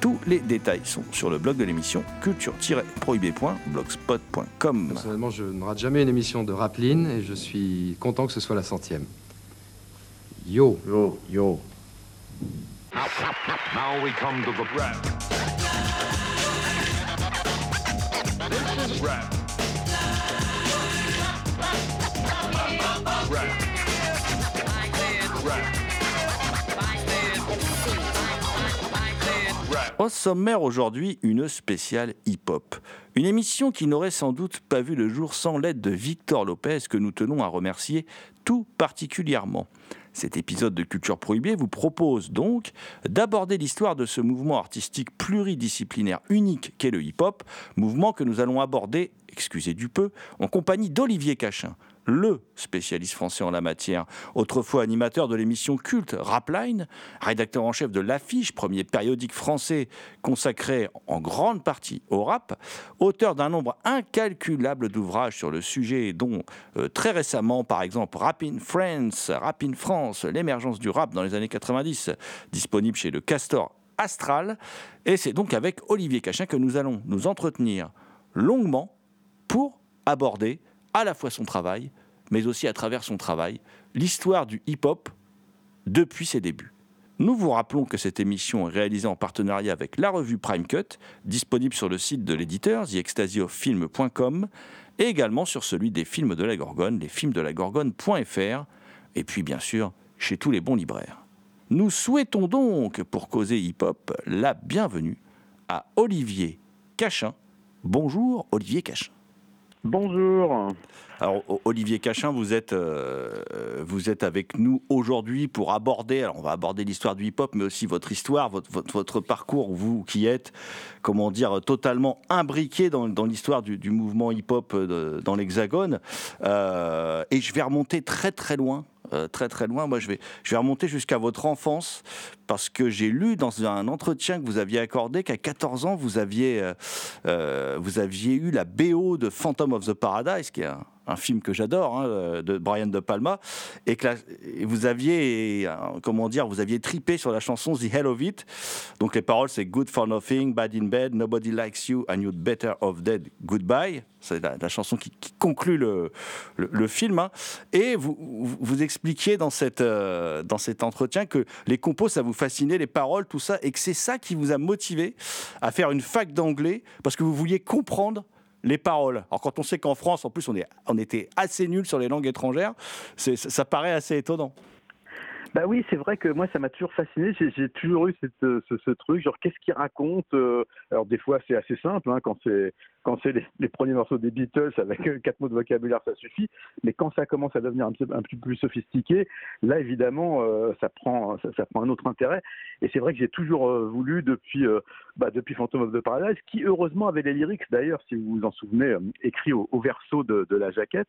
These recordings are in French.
Tous les détails sont sur le blog de l'émission culture-prohibée.blogspot.com. Personnellement, je ne rate jamais une émission de Rapline et je suis content que ce soit la centième. Yo, yo, yo. Now we come to the rap. This is rap. Rap. Au sommaire aujourd'hui, une spéciale hip-hop. Une émission qui n'aurait sans doute pas vu le jour sans l'aide de Victor Lopez, que nous tenons à remercier tout particulièrement. Cet épisode de Culture Prohibée vous propose donc d'aborder l'histoire de ce mouvement artistique pluridisciplinaire unique qu'est le hip-hop, mouvement que nous allons aborder, excusez du peu, en compagnie d'Olivier Cachin, le spécialiste français en la matière, autrefois animateur de l'émission culte Rapline, rédacteur en chef de L'Affiche, premier périodique français consacré en grande partie au rap, auteur d'un nombre incalculable d'ouvrages sur le sujet, dont euh, très récemment, par exemple, Rap in France, Rap in France, l'émergence du rap dans les années 90, disponible chez le Castor Astral. Et c'est donc avec Olivier Cachin que nous allons nous entretenir longuement pour aborder à la fois son travail, mais aussi à travers son travail, l'histoire du hip-hop depuis ses débuts. Nous vous rappelons que cette émission est réalisée en partenariat avec la revue Prime Cut, disponible sur le site de l'éditeur, theextasiofilm.com, et également sur celui des films de la Gorgone, lesfilmsdelagorgone.fr, et puis bien sûr chez tous les bons libraires. Nous souhaitons donc, pour causer hip-hop, la bienvenue à Olivier Cachin. Bonjour Olivier Cachin. Bonjour. Alors Olivier Cachin, vous êtes, euh, vous êtes avec nous aujourd'hui pour aborder, alors on va aborder l'histoire du hip-hop, mais aussi votre histoire, votre, parcours, vous qui êtes, comment dire, totalement imbriqué dans, l'histoire du, du mouvement hip-hop euh, dans l'Hexagone. Euh, et je vais remonter très très loin. Euh, très très loin. Moi, je vais, je vais remonter jusqu'à votre enfance parce que j'ai lu dans un entretien que vous aviez accordé qu'à 14 ans, vous aviez, euh, euh, vous aviez eu la BO de Phantom of the Paradise, qui est un, un film que j'adore, hein, euh, de Brian De Palma, et que la- vous aviez, euh, comment dire, vous aviez tripé sur la chanson The Hell of It. Donc les paroles, c'est Good for nothing, bad in bed, nobody likes you, and you'd better off dead, goodbye. C'est la, chanson qui, conclut le, film. hein. Et vous, vous, vous expliquiez dans, cette, euh, dans cet entretien que les compos, ça vous fascinait, les paroles, tout ça, et que c'est ça qui vous a motivé à faire une fac d'anglais, parce que vous vouliez comprendre les paroles. Alors quand on sait qu'en France, en plus, on, on était assez nul sur les langues étrangères, ça paraît assez étonnant. Bah oui, c'est vrai que moi, ça m'a toujours fasciné. J'ai toujours eu cette, euh, ce, ce truc, genre, qu'est-ce qu'il raconte euh, Alors, des fois, c'est assez simple, hein, quand c'est quand c'est les, premiers morceaux des Beatles avec euh, quatre mots de vocabulaire, ça suffit. Mais quand ça commence à devenir un petit, un peu plus sophistiqué, là, évidemment, euh, ça prend ça, prend un autre intérêt. Et c'est vrai que j'ai toujours voulu depuis euh, bah, depuis Phantom of the Paradise, qui heureusement avait les lyrics d'ailleurs, si vous vous en souvenez, écrits au, au verso de, de la jaquette.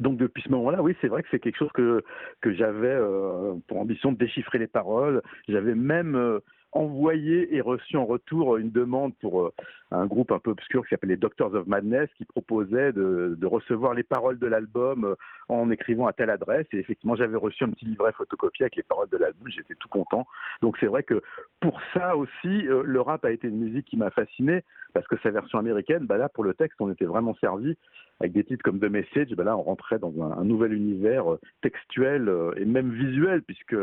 Donc depuis ce moment-là, oui, c'est vrai que c'est quelque chose que que j'avais euh, pour ambition de déchiffrer les paroles. J'avais même euh, envoyé et reçu en retour une demande pour euh, un groupe un peu obscur qui s'appelait Doctors of Madness qui proposait de, recevoir les paroles de l'album euh, en écrivant à telle adresse. Et effectivement, j'avais reçu un petit livret photocopié avec les paroles de l'album. J'étais tout content. Donc c'est vrai que pour ça aussi, euh, le rap a été une musique qui m'a fasciné parce que sa version américaine, bah là pour le texte, on était vraiment servi avec des titres comme The Message. Bah là, on rentrait dans un, nouvel univers textuel et même visuel puisque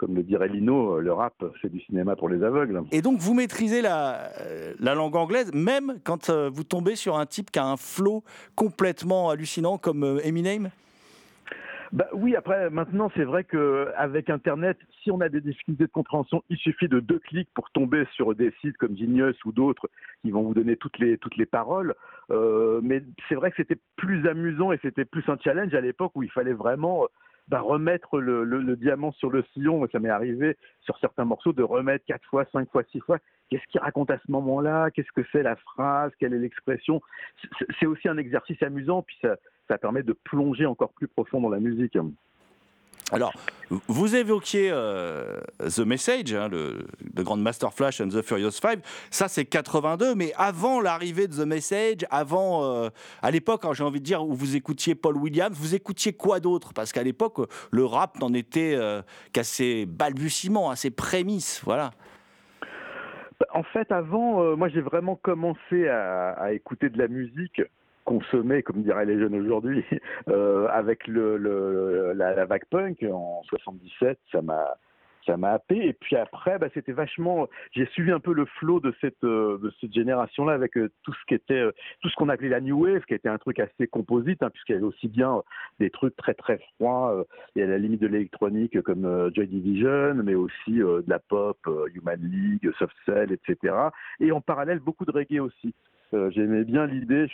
comme le dirait Lino, euh, le rap, c'est du cinéma pour les aveugles. Et donc, vous maîtrisez la, euh, la langue anglaise, même quand euh, vous tombez sur un type qui a un flow complètement hallucinant comme euh, Eminem? Bah oui, après, maintenant, c'est vrai qu'avec Internet, si on a des difficultés de compréhension, il suffit de deux clics pour tomber sur des sites comme Genius ou d'autres qui vont vous donner toutes les, toutes les paroles. Euh, mais c'est vrai que c'était plus amusant et c'était plus un challenge à l'époque où il fallait vraiment remettre le, diamant sur le sillon. Ça m'est arrivé sur certains morceaux de remettre quatre fois, cinq fois, six fois. Qu'est-ce qu'il raconte à ce moment-là? Qu'est-ce que c'est la phrase? Quelle est l'expression? C'est- aussi un exercice amusant, puis ça permet de plonger encore plus profond dans la musique. Alors, vous évoquiez euh, The Message, hein, le, Grand Master Flash and the Furious Five. Ça, c'est 82, mais avant l'arrivée de The Message, avant, euh, à l'époque, hein, j'ai envie de dire, où vous écoutiez Paul Williams, vous écoutiez quoi d'autre? Parce qu'à l'époque, le rap n'en était euh, qu'à ses balbutiements, à ses prémices, voilà. Bah, En fait, avant, euh, moi, j'ai vraiment commencé à écouter de la musique consommer, comme diraient les jeunes aujourd'hui, euh, avec la, la vague punk en 77. Ça m'a ça m'a happé. Et puis après, bah, c'était vachement. J'ai suivi un peu le flot de cette euh, de cette génération-là avec euh, tout ce qui tout ce qu'on appelait la new wave, qui était un truc assez composite, hein, puisqu'il y avait aussi bien des trucs très très froids. euh, et à la limite de l'électronique comme Joy Division, mais aussi de la pop, Human League, Soft Cell, etc. Et en parallèle, beaucoup de reggae aussi. Euh, j'aimais bien l'idée,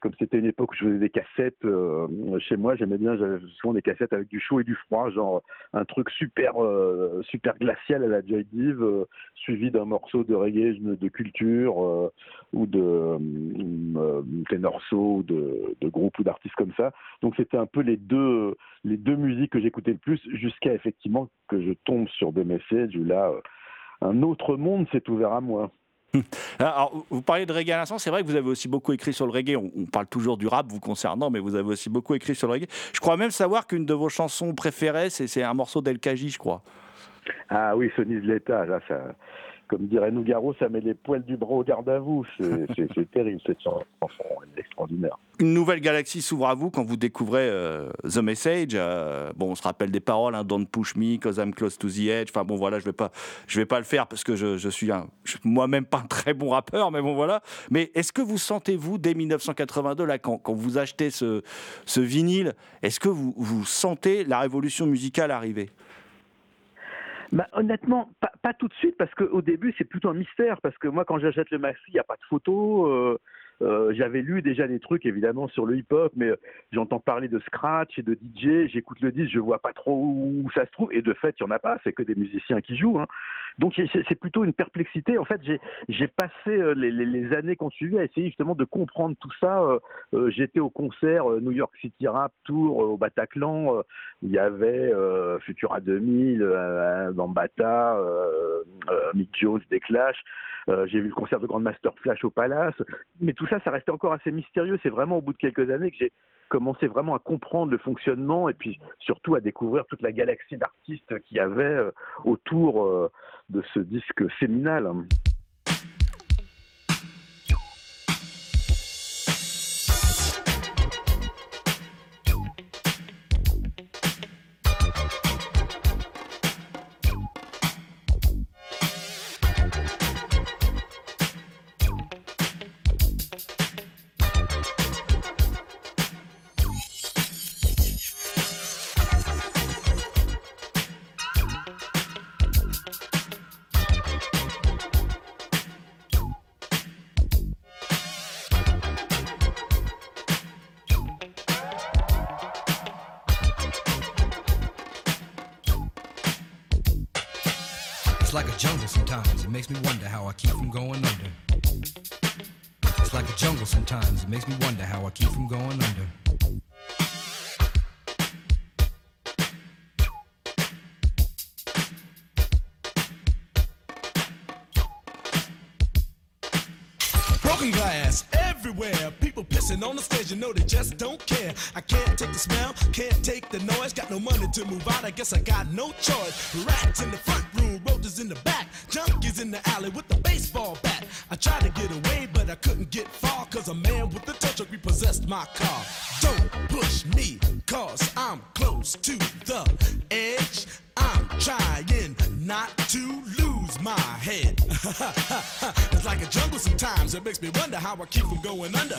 comme c'était une époque où je faisais des cassettes euh, chez moi, j'aimais bien, j'avais souvent des cassettes avec du chaud et du froid, genre un truc super euh, super glacial à la Joy Div, suivi d'un morceau de reggae de culture ou de soul, ou de, de groupes ou d'artistes comme ça. Donc c'était un peu les deux les deux musiques que j'écoutais le plus jusqu'à effectivement que je tombe sur des messages où là un autre monde s'est ouvert à moi. Alors, vous parliez de reggae à l'instant, c'est vrai que vous avez aussi beaucoup écrit sur le reggae. On, parle toujours du rap vous concernant, mais vous avez aussi beaucoup écrit sur le reggae. Je crois même savoir qu'une de vos chansons préférées, c'est un morceau d'El Kaji, je crois. Ah oui, Sonny de l'État, là, ça, comme dirait Nougaro, ça met les poils du bras au garde à vous. C'est terrible cette chanson, extraordinaire. Une nouvelle galaxie s'ouvre à vous quand vous découvrez euh, The Message. Euh, bon, on se rappelle des paroles, hein, Don't push me, cause I'm close to the edge. Enfin bon, voilà, je vais pas, je vais pas le faire parce que je, je suis moi-même pas un très bon rappeur, mais bon voilà. Mais est-ce que vous sentez-vous dès 1982 là, quand, quand vous achetez ce, ce vinyle, est-ce que vous, vous sentez la révolution musicale arriver? Bah, honnêtement, pas, tout de suite, parce qu'au début, c'est plutôt un mystère. Parce que moi, quand j'achète le maxi, il n'y a pas de photos. euh, euh, J'avais lu déjà des trucs, évidemment, sur le hip-hop, mais euh, j'entends parler de scratch et de DJ. J'écoute le disque, je vois pas trop où ça se trouve. Et de fait, il y en a pas. C'est que des musiciens qui jouent. hein. Donc, c'est plutôt une perplexité. En fait, j'ai passé euh, les, les- les années qu'on suivait à essayer justement de comprendre tout ça. Euh, euh, J'étais au concert euh, New York City Rap Tour au Bataclan. il y avait euh, Futura 2000, euh, Bambata, Mick Jones, des Clash. J'ai vu le concert de Grandmaster Flash au Palace. Mais tout ça, ça restait encore assez mystérieux. C'est vraiment au bout de quelques années que j'ai commencé vraiment à comprendre le fonctionnement et puis surtout à découvrir toute la galaxie d'artistes qu'il y avait euh, autour euh, de ce disque séminal. keep from going under. It's like a jungle sometimes. It makes me wonder how I keep from going under. glass everywhere. People pissing on the stage, you know they just don't care. I can't take the smell, can't take the noise. Got no money to move out, I guess I got no choice. Rats in the front room in the back. Junkies in the alley with the baseball bat. I tried to get away, but I couldn't get far. Cause a man with a tow truck repossessed my car. Don't push me, cause I'm close to the edge. I'm trying not to lose my head. it's like a jungle sometimes. It makes me wonder how I keep from going under.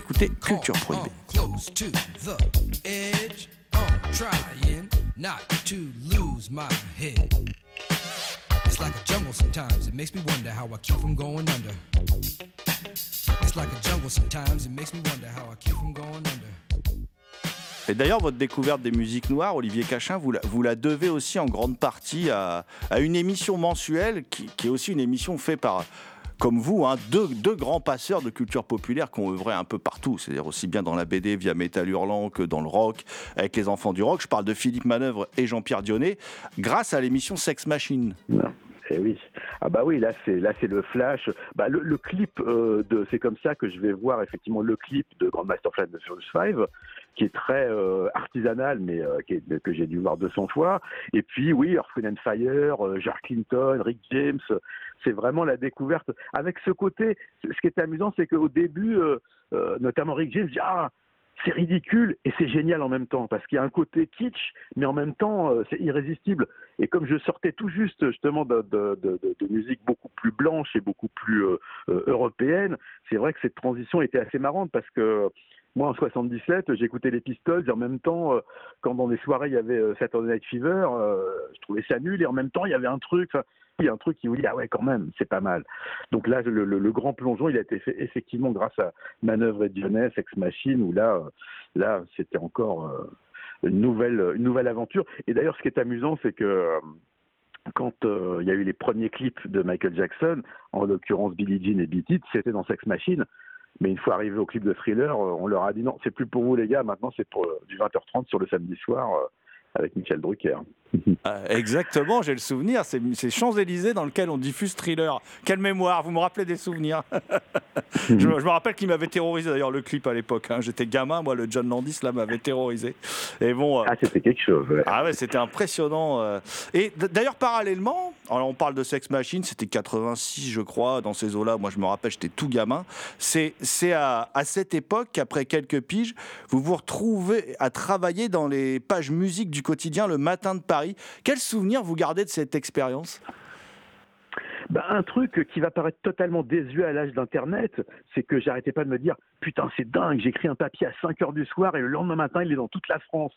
écoutez Culture Prohibée. close to the edge. I'm trying not to lose my head. It's like a jungle sometimes. It makes me wonder how I keep from going under. It's like a jungle sometimes. It makes me wonder how I keep from going under. Et d'ailleurs, votre découverte des musiques noires, Olivier Cachin, vous la, vous la devez aussi en grande partie à, à une émission mensuelle qui, qui est aussi une émission faite par, comme vous, hein, deux, grands passeurs de culture populaire qui ont œuvré un peu partout, c'est-à-dire aussi bien dans la BD via Métal Hurlant que dans le rock, avec les enfants du rock. Je parle de Philippe Manœuvre et Jean-Pierre Dionnet, grâce à l'émission Sex Machine. Eh oui. Ah bah oui, là c'est là c'est le flash. Bah le, le clip euh, de c'est comme ça que je vais voir effectivement le clip de Grandmaster Flash de Furious 5 qui est très euh, artisanal mais euh, est- que j'ai dû voir 200 fois. Et puis oui, Earth, and Fire, euh, George Clinton, Rick James, c'est vraiment la découverte avec ce côté ce qui était amusant c'est qu'au début euh, euh, notamment Rick James dit ah c'est ridicule et c'est génial en même temps parce qu'il y a un côté kitsch, mais en même temps euh, c'est irrésistible. Et comme je sortais tout juste justement de, de, de, de- musique beaucoup plus blanche et beaucoup plus euh, européenne, c'est vrai que cette transition était assez marrante parce que moi en 77 j'écoutais les Pistols et en même temps euh, quand dans les soirées il y avait euh, Saturday Night Fever, euh, je trouvais ça nul et en même temps il y avait un truc. il y a un truc qui vous dit ah ouais quand même c'est pas mal donc là le, grand plongeon il a été fait effectivement grâce à Manœuvre et Dionès Ex Machine où là euh, là c'était encore une nouvelle une nouvelle aventure et d'ailleurs ce qui est amusant c'est que quand il y a eu les premiers clips de Michael Jackson en l'occurrence Billie Jean et Beat It c'était dans Sex Machine mais une fois arrivé au clip de Thriller euh, on leur a dit non c'est plus pour vous les gars maintenant c'est pour euh, du 20h30 sur le samedi soir euh, avec Michel Drucker Euh, exactement, j'ai le souvenir. C'est Champs-Élysées dans lequel on diffuse thriller. Quelle mémoire, vous me rappelez des souvenirs. je, je me rappelle qu'il m'avait terrorisé d'ailleurs le clip à l'époque. hein. J'étais gamin, moi, le John Landis là m'avait terrorisé. Et bon. euh, ah c'était quelque chose ouais. ah ouais, c'était impressionnant. euh. Et d'ailleurs, parallèlement, alors on parle de Sex Machine, c'était 86, je crois, dans ces eaux-là. Moi, je me rappelle, j'étais tout gamin. C'est c'est à, à cette époque qu'après quelques piges, vous vous retrouvez à travailler dans les pages musique du quotidien le matin de Paris. Quel souvenir vous gardez de cette expérience? Bah, un truc qui va paraître totalement désuet à l'âge d'Internet, c'est que j'arrêtais pas de me dire Putain, c'est dingue, j'écris un papier à 5 heures du soir et le lendemain matin, il est dans toute la France.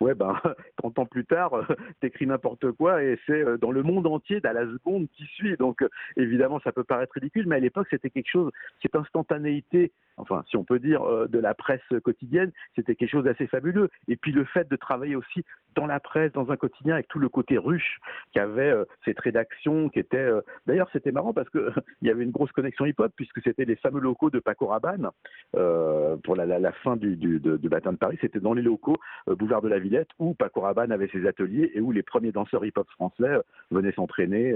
Ouais, ben, 30 ans plus tard, t'écris n'importe quoi et c'est euh, dans le monde entier, à la seconde qui suit. Donc, euh, évidemment, ça peut paraître ridicule, mais à l'époque, c'était quelque chose, cette instantanéité, enfin, si on peut dire, euh, de la presse quotidienne, c'était quelque chose d'assez fabuleux. Et puis, le fait de travailler aussi dans la presse, dans un quotidien, avec tout le côté ruche qu'avait euh, cette rédaction, qui était. euh, D'ailleurs, c'était marrant parce que il y avait une grosse connexion hip-hop puisque c'était les fameux locaux de Paco Rabanne euh, pour la, fin du, du, de, Matin de Paris. C'était dans les locaux euh, boulevard de la Villette où Paco Rabanne avait ses ateliers et où les premiers danseurs hip-hop français venaient s'entraîner.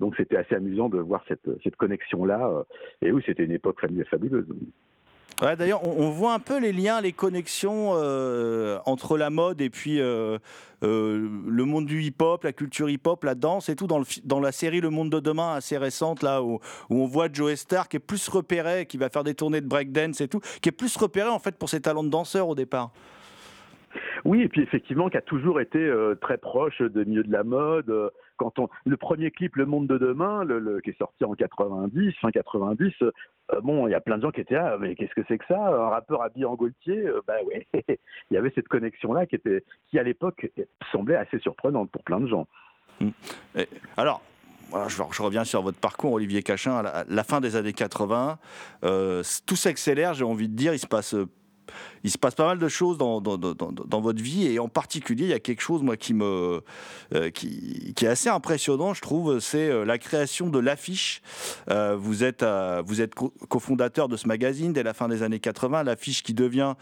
donc c'était assez amusant de voir cette, cette connexion-là. et oui, c'était une époque fabuleuse. D'ailleurs, on, voit un peu les liens, les connexions euh, entre la mode et puis euh, euh, le monde du hip-hop, la culture hip-hop, la danse et tout dans, le, dans la série Le Monde de demain assez récente là où, on voit Joe Star qui est plus repéré, qui va faire des tournées de breakdance et tout, qui est plus repéré en fait pour ses talents de danseur au départ. Oui, et puis effectivement, qui a toujours été très proche de milieu de la mode. Euh, quand on, le premier clip, Le Monde de demain, le, qui est sorti en 90, fin 90, euh, bon, il y a plein de gens qui étaient là, mais qu'est-ce que c'est que ça? Un rappeur habillé en Gaultier euh, Bah ouais, il y avait cette connexion-là qui était, qui à l'époque semblait assez surprenante pour plein de gens. Et- alors, je, reviens sur votre parcours, Olivier Cachin. À la fin des années 80, euh, tout s'accélère, j'ai envie de dire. Il se passe. Il se passe pas mal de choses dans, votre vie et en particulier il y a quelque chose moi qui me euh, qui, est assez impressionnant je trouve c'est euh, la création de l'affiche. Euh, vous êtes vous êtes co- cofondateur de ce magazine dès la fin des années 80 l'affiche qui devient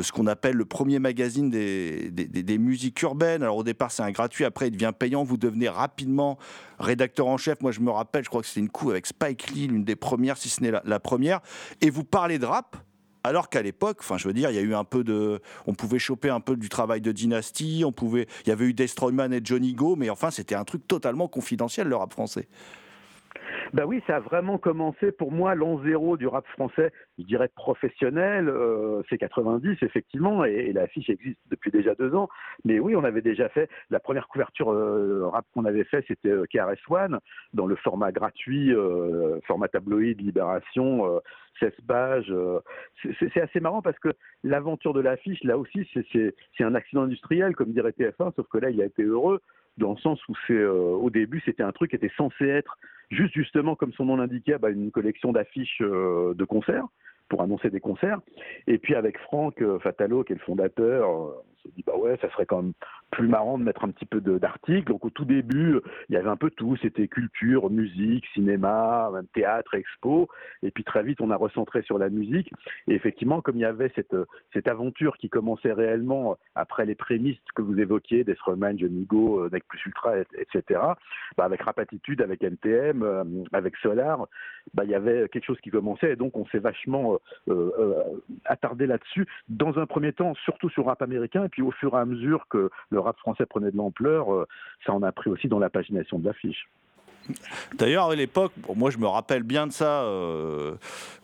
ce qu'on appelle le premier magazine des, des, musiques urbaines. Alors au départ c'est un gratuit après il devient payant. Vous devenez rapidement rédacteur en chef. Moi je me rappelle je crois que c'était une coup avec Spike Lee l'une des premières si ce n'est la première. Et vous parlez de rap alors qu'à l'époque, enfin, je veux dire, il y a eu un peu de, on pouvait choper un peu du travail de dynastie, on pouvait, il y avait eu Destroyman et Johnny Go, mais enfin, c'était un truc totalement confidentiel le rap français. Bah oui, ça a vraiment commencé pour moi l'an zéro du rap français, je dirais professionnel, euh, c'est 90 effectivement, et, et l'affiche existe depuis déjà deux ans. Mais oui, on avait déjà fait la première couverture euh, rap qu'on avait fait, c'était euh, KRS One dans le format gratuit, euh, format tabloïd, Libération, euh, 16 pages. euh. C'est- assez marrant parce que l'aventure de l'affiche, là aussi, c'est- un accident industriel, comme dirait TF1, sauf que là, il a été heureux dans le sens où c'est euh, au début c'était un truc qui était censé être juste justement comme son nom l'indiquait bah, une collection d'affiches euh, de concerts pour annoncer des concerts. Et puis avec Franck euh, Fatalo qui est le fondateur euh, s'est dit bah ouais ça serait quand même plus marrant de mettre un petit peu d'articles. Donc au tout début il y avait un peu tout. C'était culture musique cinéma même théâtre expo. Et puis très vite on a recentré sur la musique. Et effectivement comme il y avait cette cette aventure qui commençait réellement après les prémices que vous évoquiez, Destroyman, Johnny Go, euh, Nec Plus Ultra, et- etc., bah, avec Rapatitude, avec NTM, euh, avec Solar, bah, il y avait quelque chose qui commençait. Et donc on s'est vachement euh, attardé là-dessus. Dans un premier temps, surtout sur rap américain, puis au fur et à mesure que le rap français prenait de l'ampleur, euh, ça en a pris aussi dans la pagination de l'affiche. D'ailleurs, à l'époque, moi je me rappelle bien de ça, euh,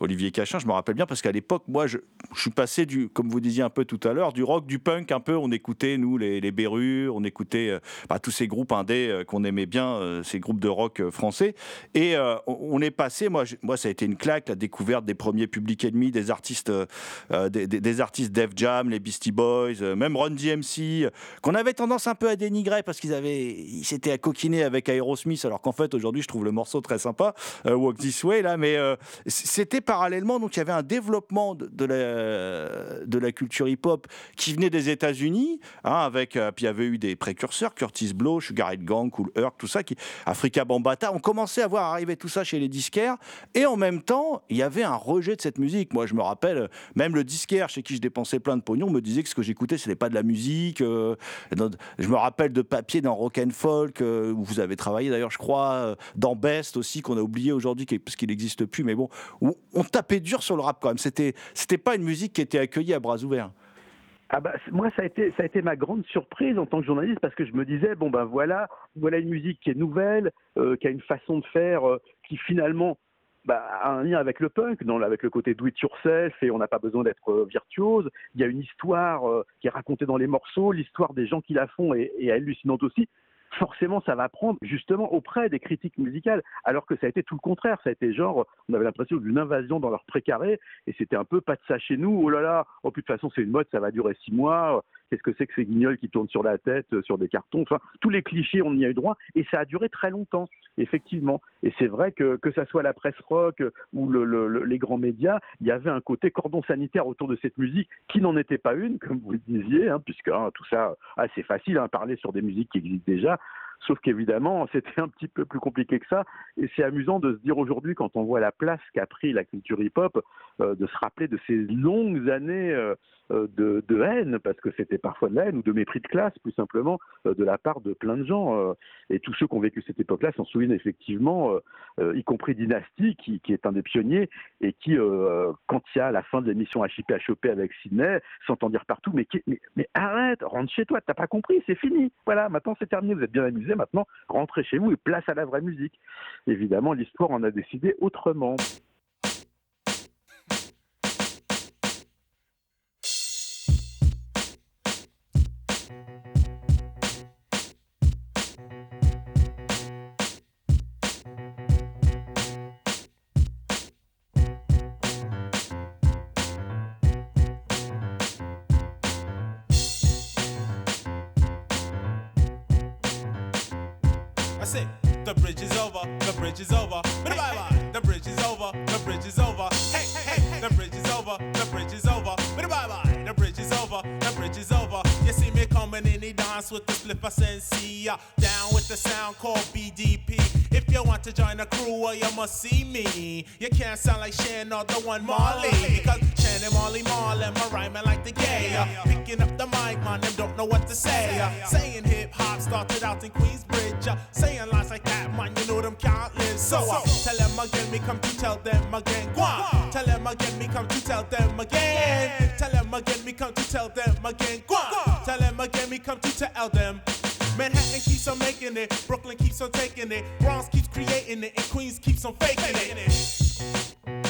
Olivier Cachin, je me rappelle bien parce qu'à l'époque, moi je, suis passé du, comme vous disiez un peu tout à l'heure, du rock, du punk un peu. On écoutait, nous, les, les Bérus, on écoutait euh, bah, tous ces groupes indés euh, qu'on aimait bien, ces groupes de rock français. Et on, est passé, moi, moi ça a été une claque, la découverte des premiers Public Enemy, des artistes, des, artistes Def Jam, les Beastie Boys, même Run DMC, qu'on avait tendance un peu à dénigrer parce qu'ils avaient, ils s'étaient à coquiner avec Aerosmith, alors qu'en fait aujourd'hui je trouve le morceau très sympa, euh, Walk This Way là, mais euh, c'était parallèlement donc il y avait un développement de, la culture hip-hop qui venait des États-Unis, hein, avec euh, puis il y avait eu des précurseurs, Curtis Blow, Sugar Hill Gang, Cool Herc, tout ça, qui Africa Bambata, on commençait à voir arriver tout ça chez les disquaires, et en même temps il y avait un rejet de cette musique. Moi je me rappelle, même le disquaire chez qui je dépensais plein de pognon me disait que ce que j'écoutais c'était pas de la musique. je me rappelle de papier dans Rock and Folk où vous avez travaillé d'ailleurs, je crois, euh, dans Best aussi qu'on a oublié aujourd'hui parce qu'il n'existe plus, mais bon, on tapait dur sur le rap quand même. C'était c'était pas une musique qui était accueillie à bras ouverts. Ah bah, moi, ça a, été, ça a été ma grande surprise en tant que journaliste parce que je me disais, bon ben voilà, voilà une musique qui est nouvelle, euh, qui a une façon de faire euh, qui finalement bah, a un lien avec le punk, dans, avec le côté do it yourself et on n'a pas besoin d'être virtuose. Il y a une histoire qui est racontée dans les morceaux, l'histoire des gens qui la font est, est hallucinante aussi. Forcément, ça va prendre justement auprès des critiques musicales, alors que ça a été tout le contraire. Ça a été genre, on avait l'impression d'une invasion dans leur précaré, et c'était un peu pas de ça chez nous. Oh là là, oh, puis de toute façon, c'est une mode, ça va durer six mois. Qu'est-ce que c'est que ces guignols qui tournent sur la tête, euh, sur des cartons Enfin, tous les clichés, on y a eu droit, et ça a duré très longtemps, effectivement. Et c'est vrai que que ça soit la presse rock euh, ou le- le- le- les grands médias, il y avait un côté cordon sanitaire autour de cette musique qui n'en était pas une, comme vous le disiez, hein, puisque hein, tout ça, ah, c'est facile, hein, parler sur des musiques qui existent déjà. Sauf qu'évidemment, c'était un petit peu plus compliqué que ça. Et c'est amusant de se dire aujourd'hui, quand on voit la place qu'a pris la culture hip-hop, euh, de se rappeler de ces longues années euh, euh, de, haine, parce que c'était parfois de la haine ou de mépris de classe, plus simplement, de la part de plein de gens. Et tous ceux qui ont vécu cette époque-là s'en souviennent effectivement, y compris Dynasty, qui, est un des pionniers, et qui, quand il y a la fin de l'émission HIP HOP avec Sydney, s'entend dire partout, mais, mais, arrête, rentre chez toi, t'as pas compris, c'est fini. Voilà, maintenant c'est terminé, vous êtes bien maintenant rentrez chez vous et place à la vraie musique. Évidemment, l'histoire en a décidé autrement. 100% see ya. Down with the sound me. You can't sound like Shan or the one Marley. Because Shan and Marley Marlin, my rhyming like the gay. Uh, picking up the mic, man, them don't know what to say. Uh, saying hip hop started out in Queensbridge. Uh, saying lines like that, man, you know them can't live. So uh, tell them again, me come to tell them again. Go on. Tell them again, me come to tell them again. Tell them again, me come to tell them again. Go on. Tell them again, me come to tell them. Manhattan keeps on making it, Brooklyn keeps on taking it, Bronx keeps creating it, and Queens keeps on faking it.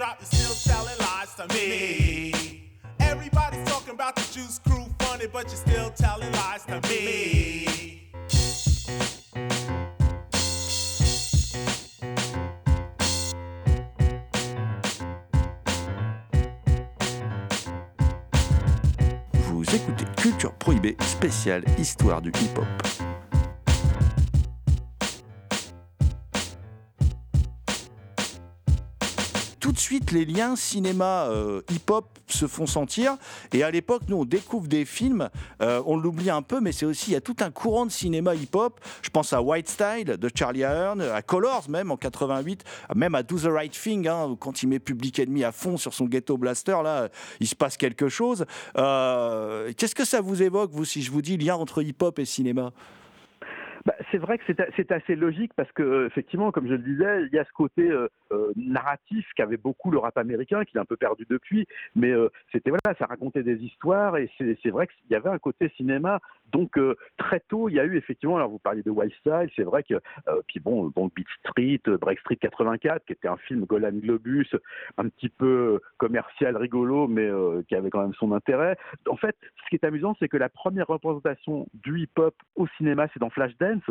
Dropped. You're still telling lies to me. Everybody's talking about the juice crew funny, but you're still telling lies to me. Vous écoutez Culture Prohibée spéciale Histoire du hip-hop. Les liens cinéma euh, hip-hop se font sentir. Et à l'époque, nous, on découvre des films, euh, on l'oublie un peu, mais c'est aussi, il y a tout un courant de cinéma hip-hop. Je pense à White Style de Charlie Ahern, à Colors même en 88, même à Do the Right Thing, hein, quand il met Public Enemy à fond sur son ghetto blaster, là, il se passe quelque chose. Euh, Qu'est-ce que ça vous évoque, vous, si je vous dis lien entre hip-hop et cinéma? Bah, c'est vrai que c'est assez logique parce que effectivement, comme je le disais, il y a ce côté euh, euh, narratif qu'avait beaucoup le rap américain, qu'il a un peu perdu depuis, mais euh, c'était voilà, ça racontait des histoires et c'est vrai qu'il y avait un côté cinéma. Donc euh, très tôt, il y a eu effectivement, alors vous parliez de Wild Style, c'est vrai que euh, puis bon, bon Beat Street, Break Street 84, qui était un film Golan Globus, un petit peu commercial, rigolo, mais euh, qui avait quand même son intérêt. En fait, ce qui est amusant, c'est que la première représentation du hip-hop au cinéma, c'est dans Flashdance,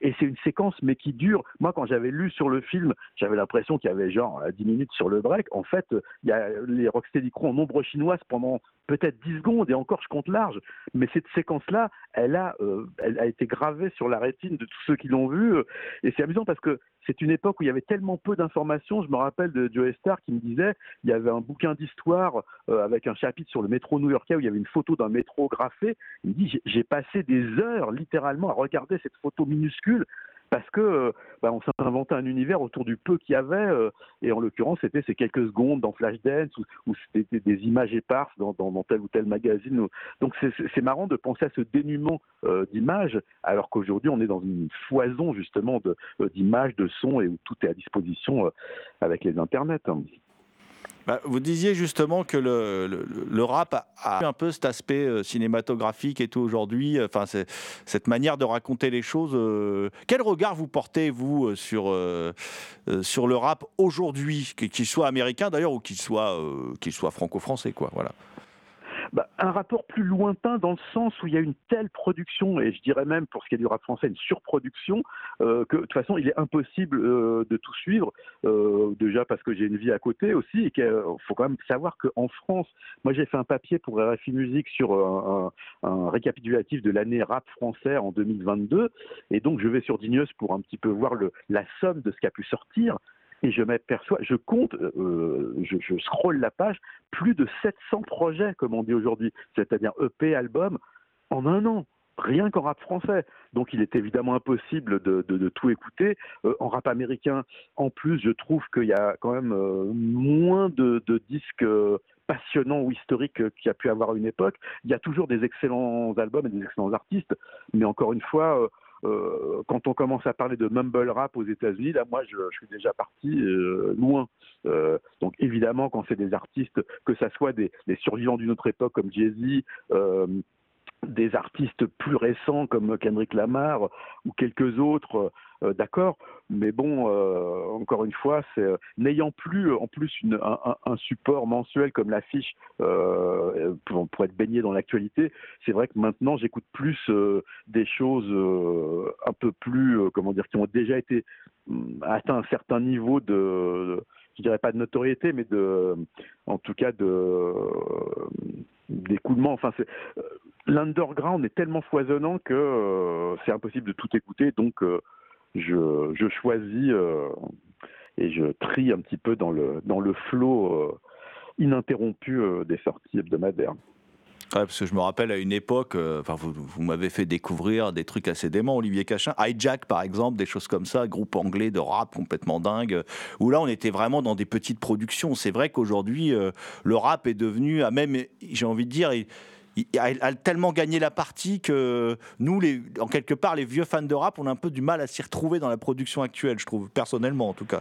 et c'est une séquence, mais qui dure. Moi, quand j'avais lu sur le film, j'avais l'impression qu'il y avait genre 10 minutes sur le break. En fait, il y a les Rocksteady Crew en ombre chinoise pendant peut-être 10 secondes, et encore je compte large, mais cette séquence-là, elle a, euh, elle a été gravée sur la rétine de tous ceux qui l'ont vue, euh, et c'est amusant parce que c'est une époque où il y avait tellement peu d'informations. Je me rappelle de Joe Star qui me disait il y avait un bouquin d'histoire euh, avec un chapitre sur le métro new-yorkais où il y avait une photo d'un métro graffé. Il me dit j'ai- j'ai passé des heures littéralement à regarder cette photo minuscule parce que euh, bah, on inventé un univers autour du peu qu'il y avait euh, et en l'occurrence c'était ces quelques secondes dans Flashdance ou, ou c'était des images éparses dans, dans, dans tel ou tel magazine. Donc c'est- marrant de penser à ce dénuement euh, d'images alors qu'aujourd'hui on est dans une foison justement de- euh, d'images, de sons et où tout est à disposition euh, avec les internets. Bah, vous disiez justement que le, le- rap a, un peu cet aspect euh, cinématographique et tout aujourd'hui, enfin c'est- cette manière de raconter les choses. euh, quel regard vous portez vous euh, sur euh, euh, sur le rap aujourd'hui, qu'il soit américain d'ailleurs ou qu'il soit euh, qu'il soit franco-français quoi, voilà. Bah, un rapport plus lointain dans le sens où il y a une telle production, et je dirais même pour ce qui est du rap français, une surproduction, euh, que de toute façon il est impossible euh, de tout suivre, euh, déjà parce que j'ai une vie à côté aussi, et qu'il faut quand même savoir qu'en France, moi j'ai fait un papier pour RFI Musique sur un, récapitulatif de l'année rap français en 2022, et donc je vais sur Dignos pour un petit peu voir le, la somme de ce qui a pu sortir, et je m'aperçois, je compte, euh, je, je scrolle la page, plus de 700 projets, comme on dit aujourd'hui, c'est-à-dire EP, album, en un an, rien qu'en rap français. Donc il est évidemment impossible de, tout écouter. Euh, en rap américain, en plus, je trouve qu'il y a quand même euh, moins de, disques passionnants ou historiques qu'il y a pu avoir à une époque. Il y a toujours des excellents albums et des excellents artistes, mais encore une fois... euh, quand on commence à parler de mumble rap aux États-Unis, là, moi, je, suis déjà parti euh, loin. Euh, donc, évidemment, quand c'est des artistes, que ça soit des, des survivants d'une autre époque comme Jay-Z, des artistes plus récents comme Kendrick Lamar ou quelques autres, euh, d'accord. Mais bon, euh, encore une fois, c'est euh, n'ayant plus en plus un, support mensuel comme l'affiche pour, être baigné dans l'actualité, c'est vrai que maintenant j'écoute plus des choses un peu plus, comment dire, qui ont déjà été hum, atteint un certain niveau de, je dirais pas de notoriété, mais de, en tout cas de d'écoulement. Enfin, l'underground est tellement foisonnant que c'est impossible de tout écouter. Donc, je, choisis euh, et je trie un petit peu dans le dans le flot euh, ininterrompu euh, des sorties hebdomadaires. Ouais, parce que je me rappelle à une époque, enfin vous, vous m'avez fait découvrir des trucs assez déments, Olivier Cachin, Hijack par exemple, des choses comme ça, groupe anglais de rap complètement dingue, où là on était vraiment dans des petites productions. C'est vrai qu'aujourd'hui le rap est devenu, à même, j'ai envie de dire, a, a tellement gagné la partie que nous, en quelque part, les vieux fans de rap, on a un peu du mal à s'y retrouver dans la production actuelle, je trouve, personnellement en tout cas.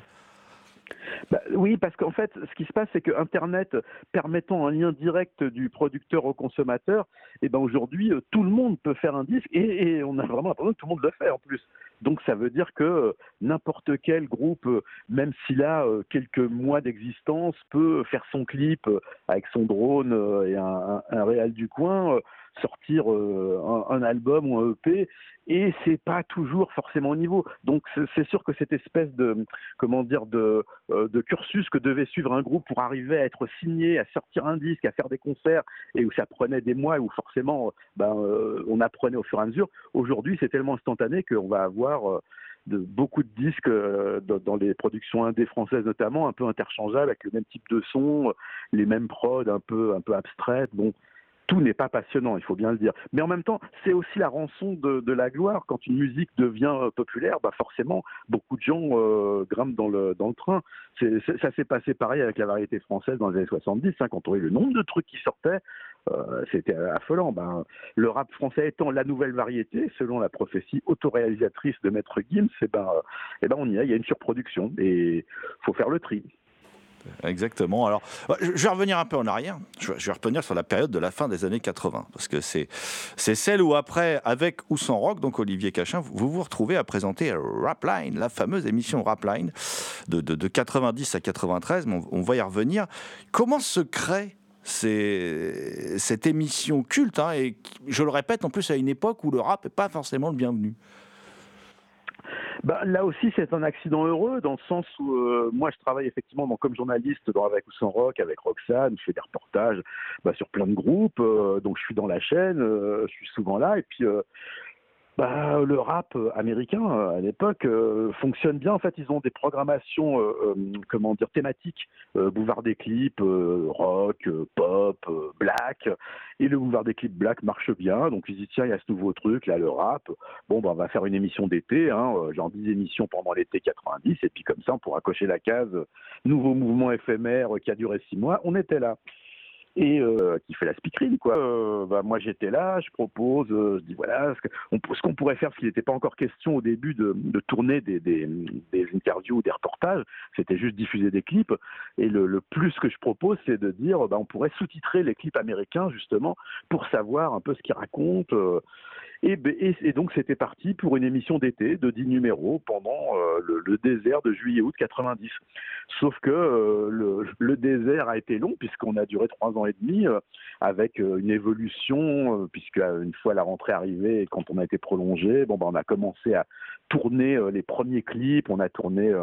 Bah, oui, parce qu'en fait, ce qui se passe, c'est que Internet permettant un lien direct du producteur au consommateur, et ben aujourd'hui, euh, tout le monde peut faire un disque et on a vraiment l'impression que tout le monde le fait en plus. Donc ça veut dire que euh, n'importe quel groupe, euh, même s'il a euh, quelques mois d'existence, peut faire son clip avec son drone et un, un, réal du coin, sortir euh, un, album ou un EP, et c'est pas toujours forcément au niveau. Donc c'est sûr que cette espèce de comment dire de, euh, de cursus que devait suivre un groupe pour arriver à être signé, à sortir un disque, à faire des concerts, et où ça prenait des mois, et où forcément ben, euh, on apprenait au fur et à mesure. Aujourd'hui, c'est tellement instantané qu'on va avoir beaucoup de disques dans, les productions indé françaises notamment, un peu interchangeables, avec le même type de son, les mêmes prods un peu, un peu abstraites. Bon, tout n'est pas passionnant, il faut bien le dire. Mais en même temps, c'est aussi la rançon de, de la gloire. Quand une musique devient euh, populaire, bah forcément, beaucoup de gens euh, grimpent dans le, dans le train. Ça s'est passé pareil avec la variété française dans les années 70, hein, quand on voyait le nombre de trucs qui sortaient. euh, C'était affolant. Ben, le rap français étant la nouvelle variété, selon la prophétie autoréalisatrice de Maître Gims, eh ben, euh, eh ben on y est, il y a une surproduction et faut faire le tri. Exactement. Alors, euh, je vais revenir un peu en arrière. Je vais, revenir sur la période de la fin des années 80, parce que c'est celle où après, avec ou sans rock, donc Olivier Cachin, vous vous, retrouvez à présenter Rapline, la fameuse émission Rapline de, de, de 90 à 93. mais On, va y revenir. Comment se crée cette émission culte hein, et je le répète en plus à une époque où le rap n'est pas forcément le bienvenu? Bah, là aussi, c'est un accident heureux dans le sens où euh, moi, je travaille effectivement donc, comme journaliste dans Avec ou sans rock, avec Roxane. Je fais des reportages bah, sur plein de groupes. euh, donc, je suis dans la chaîne, euh, je suis souvent là. Et puis, bah, le rap euh, américain euh, à l'époque euh, fonctionne bien. En fait, ils ont des programmations, euh, comment dire, thématiques, euh, boulevard des clips, rock, pop, black. Et le boulevard des clips black marche bien. Donc ils disent tiens, il y a ce nouveau truc là, le rap. Bon, bah, on va faire une émission d'été, hein, genre 10 émissions pendant l'été 90. Et puis comme ça, on pourra cocher la case nouveau mouvement éphémère qui a duré six mois. On était là et euh, qui fait la speakerine quoi. Euh, bah, moi j'étais là, je propose, euh, je dis voilà ce qu'on pourrait faire, parce qu'il n'était pas encore question au début de, de tourner des, des, des interviews ou des reportages, c'était juste diffuser des clips. Et le, le plus que je propose, c'est de dire bah, on pourrait sous-titrer les clips américains justement pour savoir un peu ce qu'ils racontent. Et, ben- et- et donc c'était parti pour une émission d'été de 10 numéros pendant euh, le, désert de juillet-août 90. Sauf que euh, le, désert a été long puisqu'on a duré trois ans et demi euh, avec une évolution puisque une fois la rentrée arrivée et quand on a été prolongé, bon ben on a commencé à tourner les premiers clips, on a tourné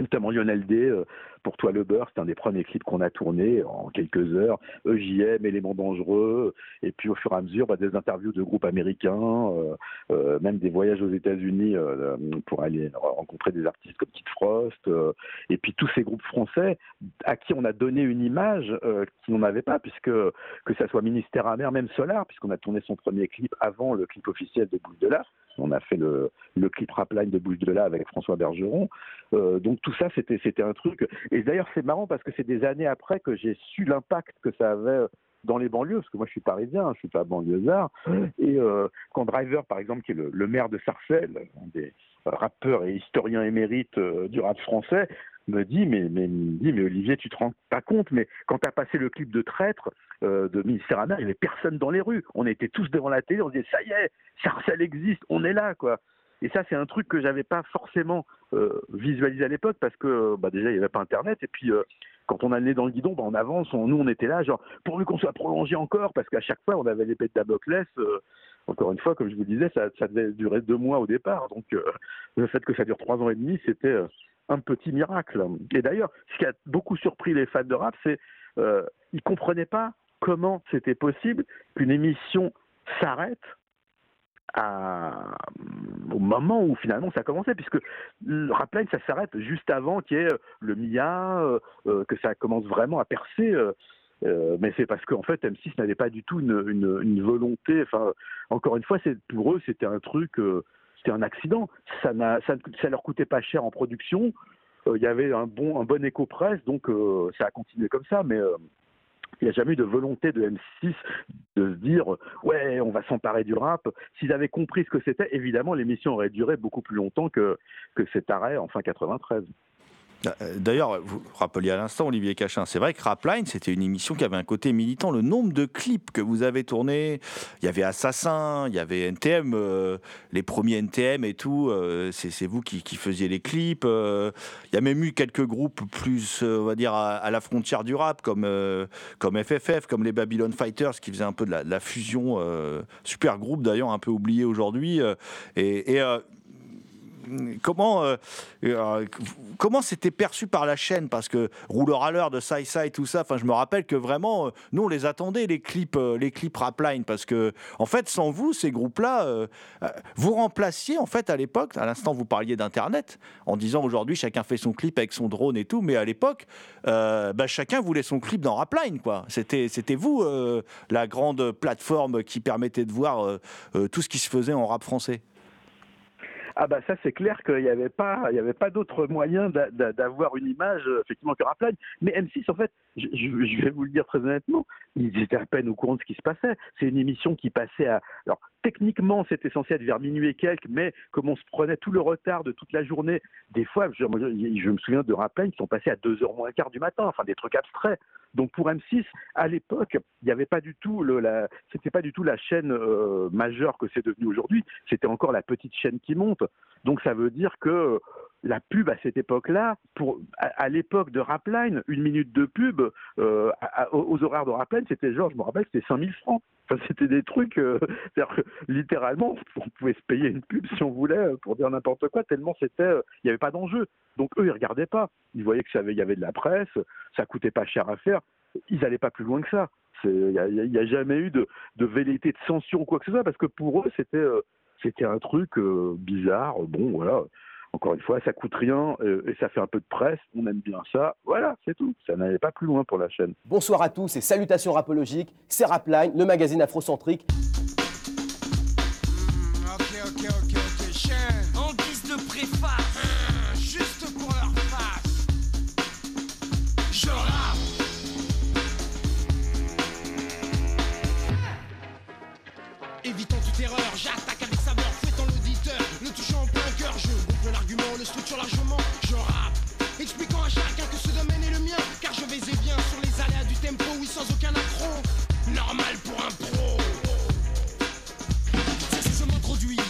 notamment Lionel D euh, pour toi le beurre, c'est un des premiers clips qu'on a tourné en quelques heures, EJM, éléments dangereux, et puis au fur et à mesure bah, des interviews de groupes américains, euh, euh, même des voyages aux États-Unis euh, pour aller rencontrer des artistes comme Kid Frost, euh, et puis tous ces groupes français à qui on a donné une image euh, qu'ils n'en avaient pas, puisque que ça soit Ministère amer, même Solar, puisqu'on a tourné son premier clip avant le clip officiel de Bouche de là. On a fait le, le clip Rapline de Bouche de là avec François Bergeron. Euh, donc tout ça, c'était c'était un truc. Et d'ailleurs, c'est marrant parce que c'est des années après que j'ai su l'impact que ça avait dans les banlieues, parce que moi je suis parisien, hein, je suis pas banlieusard. Et euh, quand Driver, par exemple, qui est le, le maire de Sarcelles, un des rappeurs et historiens émérites euh, du rap français, me dit mais, mais, me dit, mais Olivier, tu te rends pas compte, mais quand tu as passé le clip de Traître euh, de Ministère Amer, il n'y avait personne dans les rues. On était tous devant la télé, on disait ça y est, Sarcelles existe, on est là, quoi. Et ça, c'est un truc que j'avais pas forcément euh, visualisé à l'époque parce que bah, déjà, il n'y avait pas Internet. Et puis, euh, quand on a le nez dans le guidon, bah, on avance. On- nous, on était là, genre, pourvu qu'on soit prolongé encore, parce qu'à chaque fois, on avait l'épée de Damoclès. encore une fois, comme je vous disais, ça, ça devait durer deux mois au départ. Donc, le fait que ça dure trois ans et demi, c'était un petit miracle. Et d'ailleurs, ce qui a beaucoup surpris les fans de rap, c'est euh, ils comprenaient pas comment c'était possible qu'une émission s'arrête au moment où finalement ça a commencé, puisque le Rapline, ça s'arrête juste avant qu'il y ait euh, le Mia, euh, euh, que ça commence vraiment à percer. mais c'est parce qu'en fait, M6 n'avait pas du tout une, volonté. Encore une fois, pour eux, c'était un truc, c'était un accident. Ça, ça, leur coûtait pas cher en production. Il y avait un bon, un bon écho presse, donc ça a continué comme ça. Mais il n'y a jamais eu de volonté de M6 de se dire ouais, on va s'emparer du rap. S'ils avaient compris ce que c'était, évidemment, l'émission aurait duré beaucoup plus longtemps que, que cet arrêt en fin 93. Euh, D'ailleurs, vous rappeliez à l'instant, Olivier Cachin, c'est vrai que Rapline, c'était une émission qui avait un côté militant. Le nombre de clips que vous avez tournés, il y avait Assassin, il y avait NTM, euh, les premiers NTM et tout, euh, c'est vous qui, faisiez les clips. il y a même eu quelques groupes plus, on va dire, à, la frontière du rap, comme, comme FFF, comme les Babylon Fighters, qui faisaient un peu de la, fusion. super groupe d'ailleurs, un peu oublié aujourd'hui. et. Comment euh, euh, comment c'était perçu par la chaîne? Parce que rouleur à l'heure de Sai tout ça enfin je me rappelle que vraiment euh, nous on les attendait les clips les clips Rapline parce que en fait sans vous ces groupes là vous remplaciez en fait à l'époque à l'instant vous parliez d'internet en disant aujourd'hui chacun fait son clip avec son drone et tout mais à l'époque bah, chacun voulait son clip dans Rapline quoi. C'était c'était vous la grande plateforme qui permettait de voir tout ce qui se faisait en rap français Ah bah ça c'est clair qu'il n'y avait pas, il y avait pas d'autre moyen d'a- d'a- d'avoir une image euh, effectivement que Rapline. Mais M6 en fait, je, vais vous le dire très honnêtement, ils étaient à peine au courant de ce qui se passait. C'est une émission qui passait à, alors techniquement c'était censé être vers minuit et quelques, mais comme on se prenait tout le retard de toute la journée, des fois, je, me souviens de Rapline qui sont passés à 2h moins quart du matin, enfin des trucs abstraits. Donc pour M6, à l'époque, il n'y avait pas du tout le, la, c'était pas du tout la chaîne euh, majeure que c'est devenu aujourd'hui. C'était encore la petite chaîne qui monte. Donc ça veut dire que la pub à cette époque-là, pour à, l'époque de Rapline, une minute de pub euh, aux horaires de Rapline, c'était genre, je me rappelle, c'était 5000 francs. Enfin, c'était des trucs, euh, c'est-à-dire que littéralement, on pouvait se payer une pub si on voulait euh, pour dire n'importe quoi, tellement c'était, euh, il n'y avait pas d'enjeu. Donc eux, ils regardaient pas. Ils voyaient que ça y avait de la presse, ça coûtait pas cher à faire. Ils allaient pas plus loin que ça. Il n'y a, a jamais eu de, de velléité de censure ou quoi que ce soit, parce que pour eux, c'était euh, c'était un truc euh, bizarre. Bon, voilà. Encore une fois, ça coûte rien euh, et ça fait un peu de presse. On aime bien ça. Voilà, c'est tout. Ça n'allait pas plus loin pour la chaîne. Bonsoir à tous et salutations rapologiques, c'est Rapline, le magazine afrocentrique. Structure largement, je rappe, expliquant à chacun que ce domaine est le mien, car je vais et viens sur les aléas du tempo, oui sans aucun accro, normal pour un pro. Si je m'introduis.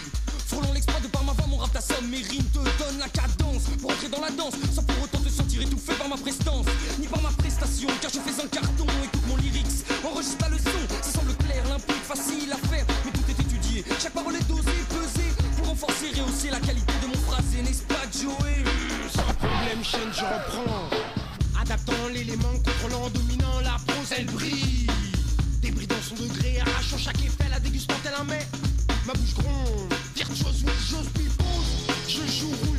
Frôlant l'exploit de par ma voix, mon rap t'assomme, mes rimes te donnent la cadence pour entrer dans la danse, sans pour autant te sentir étouffé par ma prestance, ni par ma prestation, car je fais un carton. Écoute mon lyrics, enregistre la leçon, ça semble clair, limpide, facile à faire, mais tout est étudié. Chaque parole est dosée, pesée, pour renforcer, rehausser la qualité de n'est-ce pas, Joey Sans problème, chaîne, je reprends. Adaptant l'élément, contrôlant, dominant la prose, elle brille. Débridant son degré, arrachant chaque effet, la dégustant tel un mets. Ma bouche gronde, virtuose, oui, j'ose, puis pose. Je joue,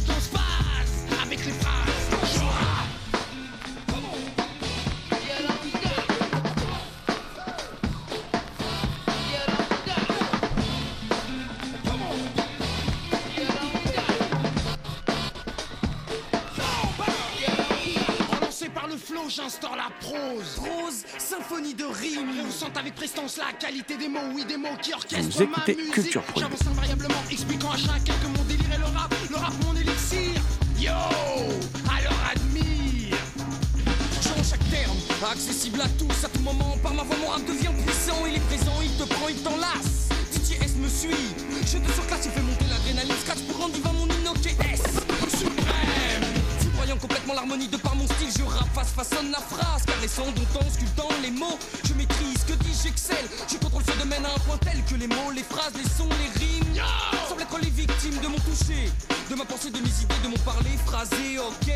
flow, j'instaure la prose. Prose, symphonie de rimes. Rehaussant avec prestance la qualité des mots, oui, des mots qui orchestrent Vous écoutez ma musique. Culture. J'avance invariablement, expliquant à chacun que mon délire est le rap, le rap mon élixir. Yo, alors admire. Change chaque terme, accessible à tous, à tout moment. Par ma voix, mon rap devient puissant. Il est présent, il te prend, il t'enlace. DJ S me suit. Je te surclasse, il fait monter l'adrénaline. Scratch pour rendre vivant mon Inoke S. Complètement l'harmonie de par mon style, je face façonne la phrase. Caressant, domptant, sculptant les mots. Je maîtrise, que dis j'excelle. Je contrôle ce domaine à un point tel que les mots, les phrases, les sons, les rimes semblent être les victimes de mon toucher. De ma pensée, de mes idées, de mon parler phrasé, ok.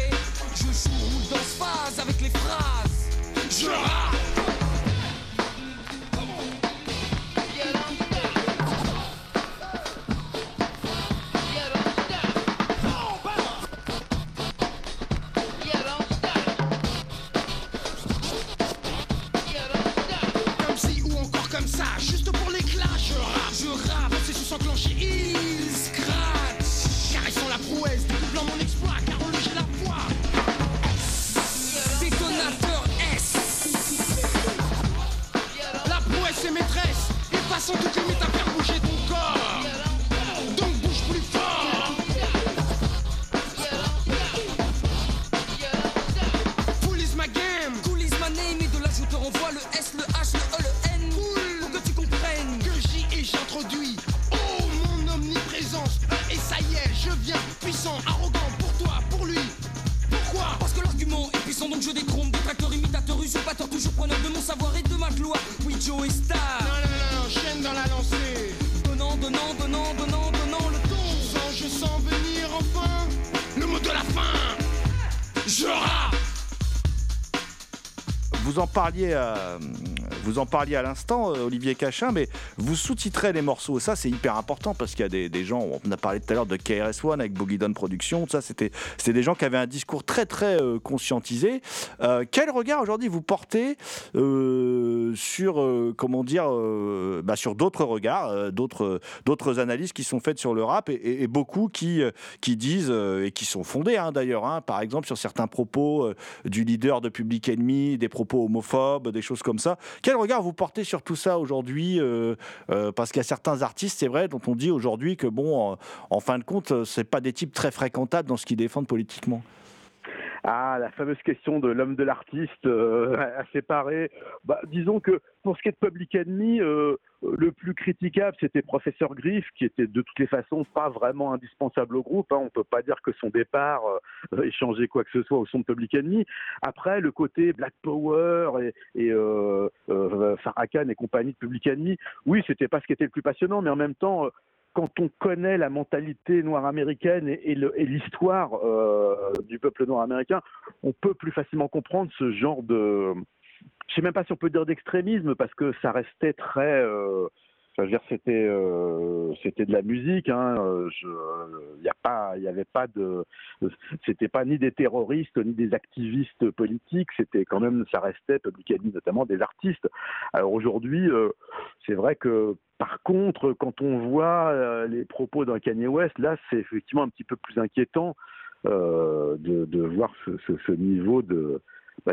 Je joue, roule dans phase avec les phrases. Donc je détrompe Détracteur, imitateur, usurpateur, toujours preneur de mon savoir et de ma gloire. Oui Joe est star. Non, non, non, non, chaîne dans la lancée. Donnant, donnant, donnant, donnant, donnant le ton. Je sens, je sens venir enfin Le mot de la fin. Je rappe Vous en parliez à, vous en parliez à l'instant, euh, Olivier Cachin, mais vous sous-titrez les morceaux. Ça, c'est hyper important parce qu'il y a des, gens, on a parlé tout à l'heure de KRS-One avec Boogie Down Productions, ça, c'était des gens qui avaient un discours très, très euh, conscientisé. Euh, quel regard aujourd'hui vous portez sur, comment dire, bah, sur d'autres regards, d'autres d'autres analyses qui sont faites sur le rap et, beaucoup qui, qui disent, et qui sont fondées hein, d'ailleurs, hein, par exemple sur certains propos du leader de Public Enemy, des propos homophobes, des choses comme ça. Quel regard vous portez sur tout ça aujourd'hui euh, euh, Parce qu'il y a certains artistes, c'est vrai, dont on dit aujourd'hui que, bon, en, fin de compte, euh, c'est pas des types très fréquentables dans ce qu'ils défendent politiquement. Ah, la fameuse question de l'homme de l'artiste à séparer. Bah, disons que pour ce qui est de Public Enemy, le plus critiquable, c'était Professeur Griff, qui était de toutes les façons pas vraiment indispensable au groupe. Hein. On peut pas dire que son départ euh, ait changé quoi que ce soit au son de Public Enemy. Après, le côté Black Power et, et euh, euh, Farrakhan et compagnie de Public Enemy, oui, c'était pas ce qui était le plus passionnant, mais en même temps, euh, quand on connaît la mentalité noire américaine et, l'histoire du peuple noir américain, on peut plus facilement comprendre ce genre de, je sais même pas si on peut dire d'extrémisme parce que ça restait très euh, ça veut dire c'était euh, c'était de la musique hein euh, je il y a pas avait pas de c'était pas ni des terroristes ni des activistes politiques c'était quand même ça restait Public Enemy notamment des artistes. Alors aujourd'hui euh, c'est vrai que par contre quand on voit euh, les propos d'un Kanye West là c'est effectivement un petit peu plus inquiétant euh, de, voir ce niveau de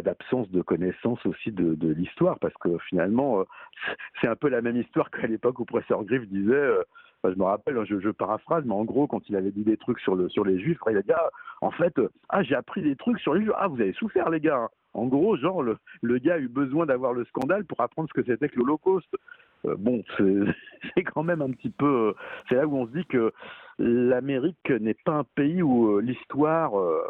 d'absence de connaissance aussi de, de l'histoire parce que finalement euh, c'est un peu la même histoire qu'à l'époque où professeur Griff disait euh, je me rappelle hein, je, je paraphrase mais en gros quand il avait dit des trucs sur le sur les juifs il a dit ah, en fait euh, ah j'ai appris des trucs sur les juifs. Ah vous avez souffert les gars en gros genre le, le gars a eu besoin d'avoir le scandale pour apprendre ce que c'était que l'Holocauste. Euh, bon c'est quand même un petit peu c'est là où on se dit que l'Amérique n'est pas un pays où euh, l'histoire euh,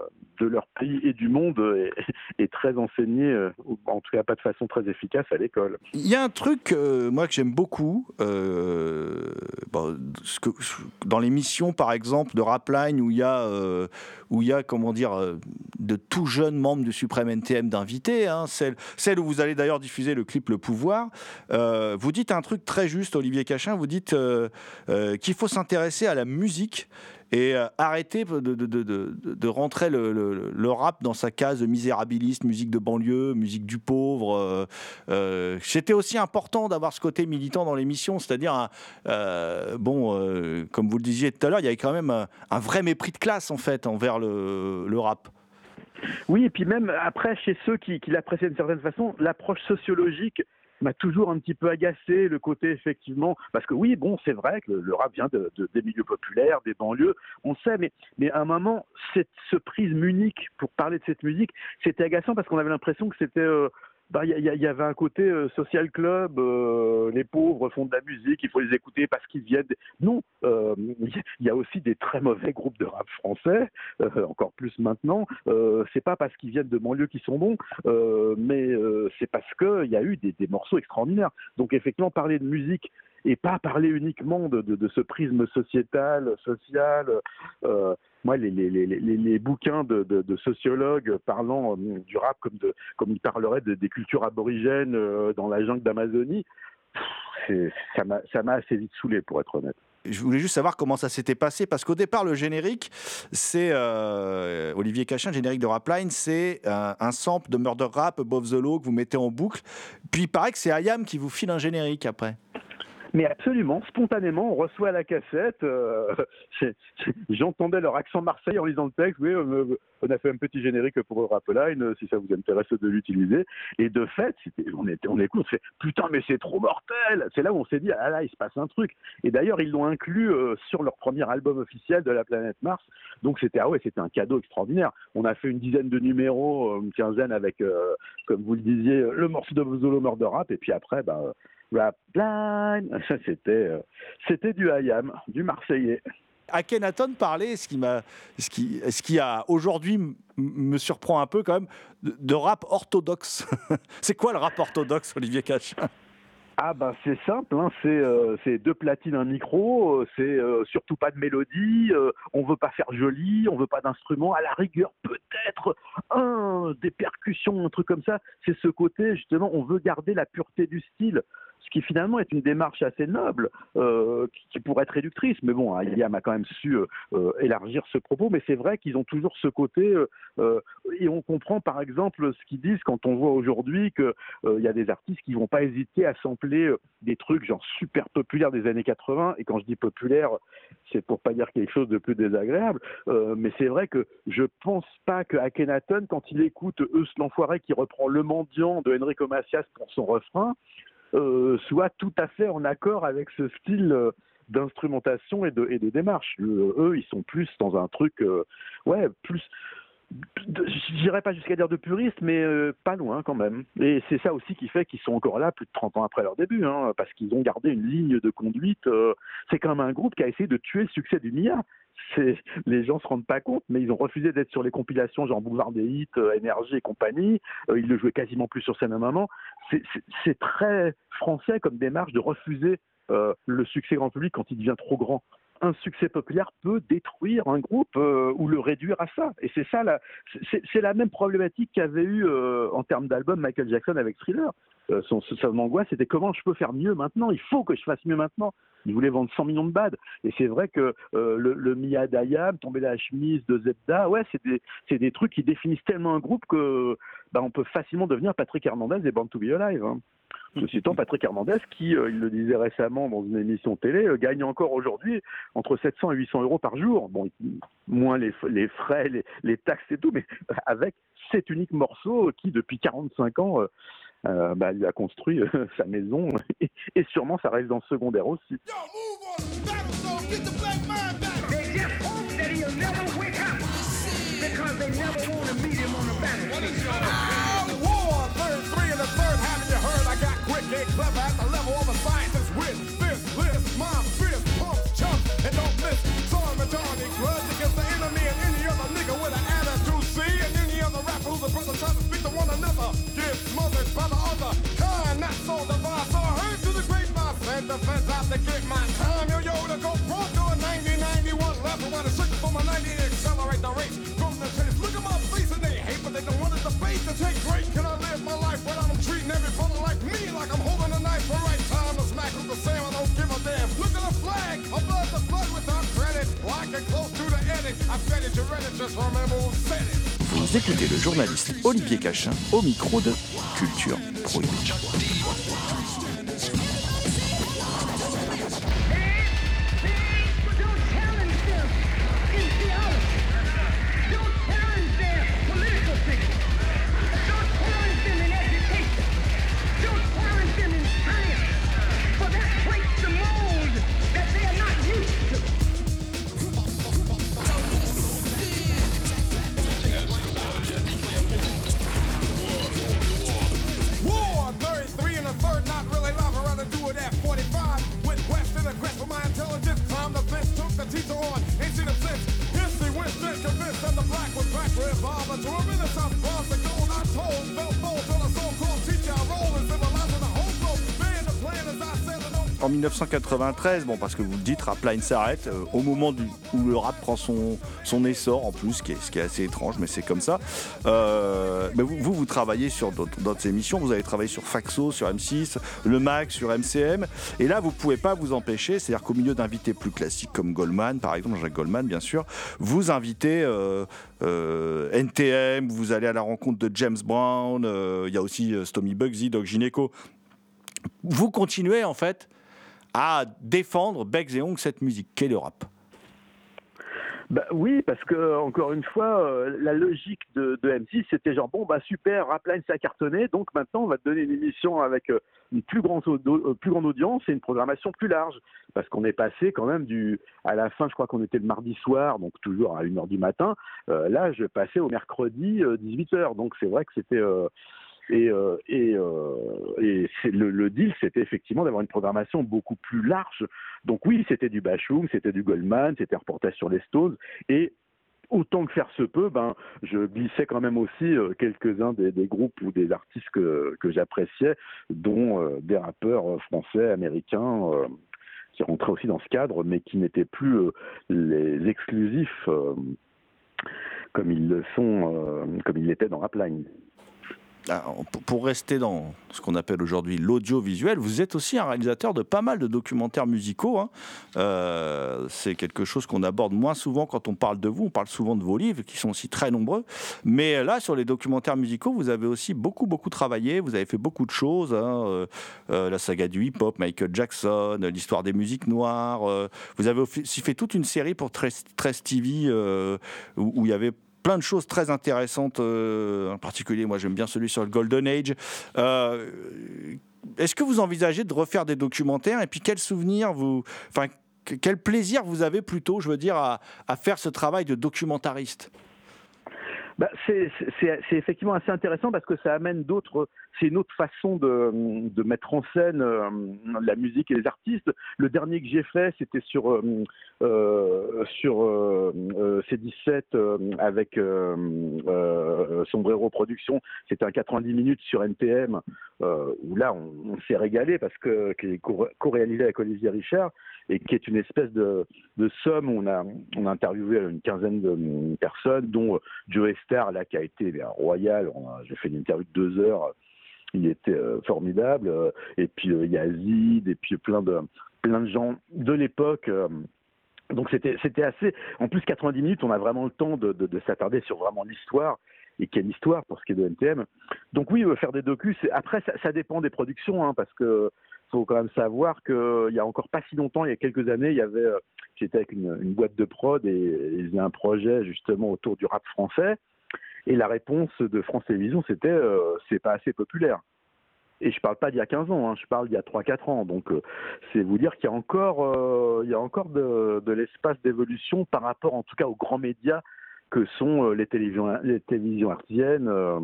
de leur pays et du monde est, est très enseignée, euh, en tout cas pas de façon très efficace à l'école. Il y a un truc, euh, moi, que j'aime beaucoup, euh, bon, ce que- dans l'émission, par exemple, de Rapline, où il y a, euh, où il y a comment dire, euh, de tout jeunes membres du Suprême NTM d'invités, hein, celle, celle où vous allez d'ailleurs diffuser le clip Le Pouvoir, euh, vous dites un truc très juste, Olivier Cachin, vous dites euh, euh, qu'il faut s'intéresser à la musique et euh, arrêter de, rentrer le, rap dans sa case misérabiliste, musique de banlieue, musique du pauvre. euh, euh, C'était aussi important d'avoir ce côté militant dans l'émission, c'est-à-dire, bon, comme vous le disiez tout à l'heure, il y avait quand même un, vrai mépris de classe en fait envers le, rap. Oui, et puis même après, chez ceux qui, qui l'apprécient d'une certaine façon, l'approche sociologique m'a toujours un petit peu agacé, le côté effectivement, parce que oui, bon, c'est vrai que le, rap vient de, de- des milieux populaires, des banlieues, on sait, mais, mais à un moment, cette, ce prisme unique pour parler de cette musique, c'était agaçant parce qu'on avait l'impression que c'était... euh, bah, il y, avait un côté euh, social club, euh, les pauvres font de la musique, il faut les écouter parce qu'ils viennent. Non, euh, il y a- aussi des très mauvais groupes de rap français, encore plus maintenant. C'est pas parce qu'ils viennent de banlieues qu'ils sont bons, mais c'est parce qu'il y a eu des morceaux extraordinaires. Donc effectivement, parler de musique et pas parler uniquement de, ce prisme sociétal, social. euh, moi, les, bouquins de, sociologues parlant euh, du rap comme, ils parleraient de- des cultures aborigènes euh, dans la jungle d'Amazonie, ça m'a assez vite saoulé, pour être honnête. Je voulais juste savoir comment ça s'était passé, parce qu'au départ, le générique, c'est Olivier Cachin, générique de Rapline, c'est un sample de Murder Rap, Above the Law, que vous mettez en boucle. Puis il paraît que c'est Ayam qui vous file un générique après. Mais absolument, spontanément, on reçoit la cassette. euh, J'entendais leur accent marseillais en lisant le texte. Oui, euh, on a fait un petit générique pour Rapline, euh, si ça vous intéresse de l'utiliser. Et de fait, on, était, on écoute, on fait putain, mais c'est trop mortel. C'est là où on s'est dit ah là, il se passe un truc. Et d'ailleurs, ils l'ont inclus euh, sur leur premier album officiel de la planète Mars. Donc c'était ah ouais, c'était un cadeau extraordinaire. On a fait une dizaine de numéros, euh, une quinzaine avec, euh, comme vous le disiez, le morceau de Zolo Murder Rap. Et puis après, bah, Rapline, ça c'était euh, c'était du Hayam, du Marseillais. Akhenaton parlait, ce qui, m'a, ce qui, ce qui a aujourd'hui m- me surprend un peu quand même, de, de rap orthodoxe. c'est quoi le rap orthodoxe, Olivier Cachin Ah ben c'est simple, hein, c'est euh, c'est deux platines, un micro, euh, c'est euh, surtout pas de mélodie, on veut pas faire joli, on veut pas d'instrument, à la rigueur peut-être un des percussions, un truc comme ça. C'est ce côté justement, on veut garder la pureté du style, ce qui finalement est une démarche assez noble, euh, qui, pourrait être réductrice. Mais bon, hein, Iliam a quand même su euh, euh, élargir ce propos, mais c'est vrai qu'ils ont toujours ce côté, euh, euh, et on comprend par exemple ce qu'ils disent quand on voit aujourd'hui que euh, y a des artistes qui vont pas hésiter à sampler des trucs genre super populaires des années 80 et quand je dis populaire c'est pour pas dire quelque chose de plus désagréable. Mais c'est vrai que je pense pas que Akhenaton quand il écoute Eus l'enfoiré qui reprend Le Mendiant de Enrico Macias pour son refrain soit tout à fait en accord avec ce style euh, d'instrumentation et de, démarche. Eux, ils sont plus dans un truc, euh, ouais, plus je dirais pas jusqu'à dire de puristes, mais euh, pas loin quand même. Et c'est ça aussi qui fait qu'ils sont encore là plus de 30 ans après leur début, hein, parce qu'ils ont gardé une ligne de conduite. euh, c'est quand même un groupe qui a essayé de tuer le succès du Mia. Les gens se rendent pas compte, mais ils ont refusé d'être sur les compilations genre Boulevard des Hits, euh, Énergie et compagnie. Euh, ils le jouaient quasiment plus sur scène à un moment. C'est, très français comme démarche de refuser euh, le succès grand public quand il devient trop grand un succès populaire peut détruire un groupe euh, ou le réduire à ça. Et c'est ça, c'est, la même problématique qu'avait eu euh, en termes d'album Michael Jackson avec Thriller. Euh, son, son angoisse, c'était comment je peux faire mieux maintenant? Il faut que je fasse mieux maintenant. Il voulait vendre 100 millions de bad. Et c'est vrai que le, le Mia Dayam, tomber la chemise de Zebda, ouais, c'est des, c'est des trucs qui définissent tellement un groupe que bah, on peut facilement devenir Patrick Hernandez et Born to Be Alive. Hein. Ceci étant, Patrick Hernandez, qui, euh, il le disait récemment dans une émission télé, euh, gagne encore aujourd'hui entre 700 et 800 euros par jour. Bon, moins les, les frais, les, les taxes et tout, mais avec cet unique morceau qui, depuis 45 ans, euh, euh, bah, il a construit euh, sa maison et, et sûrement sa résidence secondaire aussi. They And clever at the level of a scientist with this list. My fist pumps, chumps, and don't miss. Sorry, majority grudge against the enemy and any other nigga with an attitude. See, and any other rapper who's a brother trying to speak to one another. Get smothered by the other kind, not so divine. So I heard to the grapevine, send the Vous écoutez le journaliste Olivier Cachin au micro de Culture Prohibée. 1993, bon, parce que vous le dites, Rapline s'arrête euh, au moment où le rap prend son, son essor en plus, ce qui est, assez étrange, mais c'est comme ça. Euh, vous, vous, travaillez sur d'autres émissions, vous avez travaillé sur Faxo, sur M6, Le Mag, sur MCM, et là, vous pouvez pas vous empêcher, c'est-à-dire qu'au milieu d'invités plus classiques comme Goldman, par exemple, Jacques Goldman, bien sûr, vous invitez euh, NTM, vous allez à la rencontre de James Brown, il y a aussi Stomy Bugsy, Doc Gineco. Vous continuez, en fait, à défendre Bex et Ong cette musique. Qu'est le rap. Bah oui, parce que encore une fois, euh, la logique de, de M6, c'était genre bon bah super, Rapline ça a cartonné, donc maintenant on va te donner une émission avec euh, une plus grande, euh, plus grande audience et une programmation plus large, parce qu'on est passé quand même du, à la fin, je crois qu'on était le mardi soir, donc toujours à 1h du matin, là je passais au mercredi 18h, donc c'est vrai que c'était et, euh, euh, le, deal, c'était effectivement d'avoir une programmation beaucoup plus large. Donc oui, c'était du Bashung, c'était du Goldman, c'était un reportage sur les Stones. Et autant que faire se peut, ben, je glissais quand même aussi euh, quelques-uns des, groupes ou des artistes que, j'appréciais, dont des rappeurs français, américains, qui rentraient aussi dans ce cadre, mais qui n'étaient plus les exclusifs comme ils le l'étaient dans Rapline. Alors, pour- rester dans ce qu'on appelle aujourd'hui l'audiovisuel, vous êtes aussi un réalisateur de pas mal de documentaires musicaux. hein. Euh, c'est quelque chose qu'on aborde moins souvent quand on parle de vous. On parle souvent de vos livres, qui sont aussi très nombreux. Mais là, sur les documentaires musicaux, vous avez aussi beaucoup, beaucoup travaillé. Vous avez fait beaucoup de choses. hein. Euh, euh, la saga du hip-hop, Michael Jackson, l'histoire des musiques noires. vous avez aussi fait toute une série pour Tress TV où il y avait plein de choses très intéressantes. euh, en particulier, moi, j'aime bien celui sur le Golden Age. Euh, Est-ce que vous envisagez de refaire des documentaires Et puis, quel souvenir vous. Enfin, que- quel plaisir vous avez plutôt, je veux dire, à, à faire ce travail de documentariste? Bah, c'est effectivement assez intéressant parce que ça amène d'autres. C'est une autre façon de, mettre en scène euh, la musique et les artistes. Le dernier que j'ai fait, c'était sur euh, euh, sur euh, euh, C17 euh, avec Sombrero Productions. C'était un 90 minutes sur euh, où là on, on s'est régalé parce que qui est co- co-réalisé avec Olivier Richard et qui est une espèce de, somme on a on a interviewé une quinzaine de personnes dont Joe Star là qui a été ben, royal. A- J'ai fait une interview de deux heures. Il était euh, formidable. euh, Et puis euh, Yazid et puis plein de plein de gens de l'époque. euh, donc c'était assez. En plus 90 minutes, on a vraiment le temps de, de, de s'attarder sur vraiment l'histoire et quelle histoire pour ce qui est de NTM. Donc oui, euh, faire des docus. Après, ça, ça dépend des productions, hein, parce que faut quand même savoir qu'il y a encore pas si longtemps, il y a quelques années, il y avait, euh, j'étais avec une, boîte de prod et ils faisaient un projet justement autour du rap français. Et la réponse de France Télévisions, c'était euh, c'est pas assez populaire. Et je parle pas d'il y a 15 ans, hein, je parle d'il y a 3-4 ans. Donc euh, c'est vous dire qu'il y a encore, euh, il y a encore de, l'espace d'évolution par rapport en tout cas aux grands médias que sont euh, les télévisions, les télévisions euh,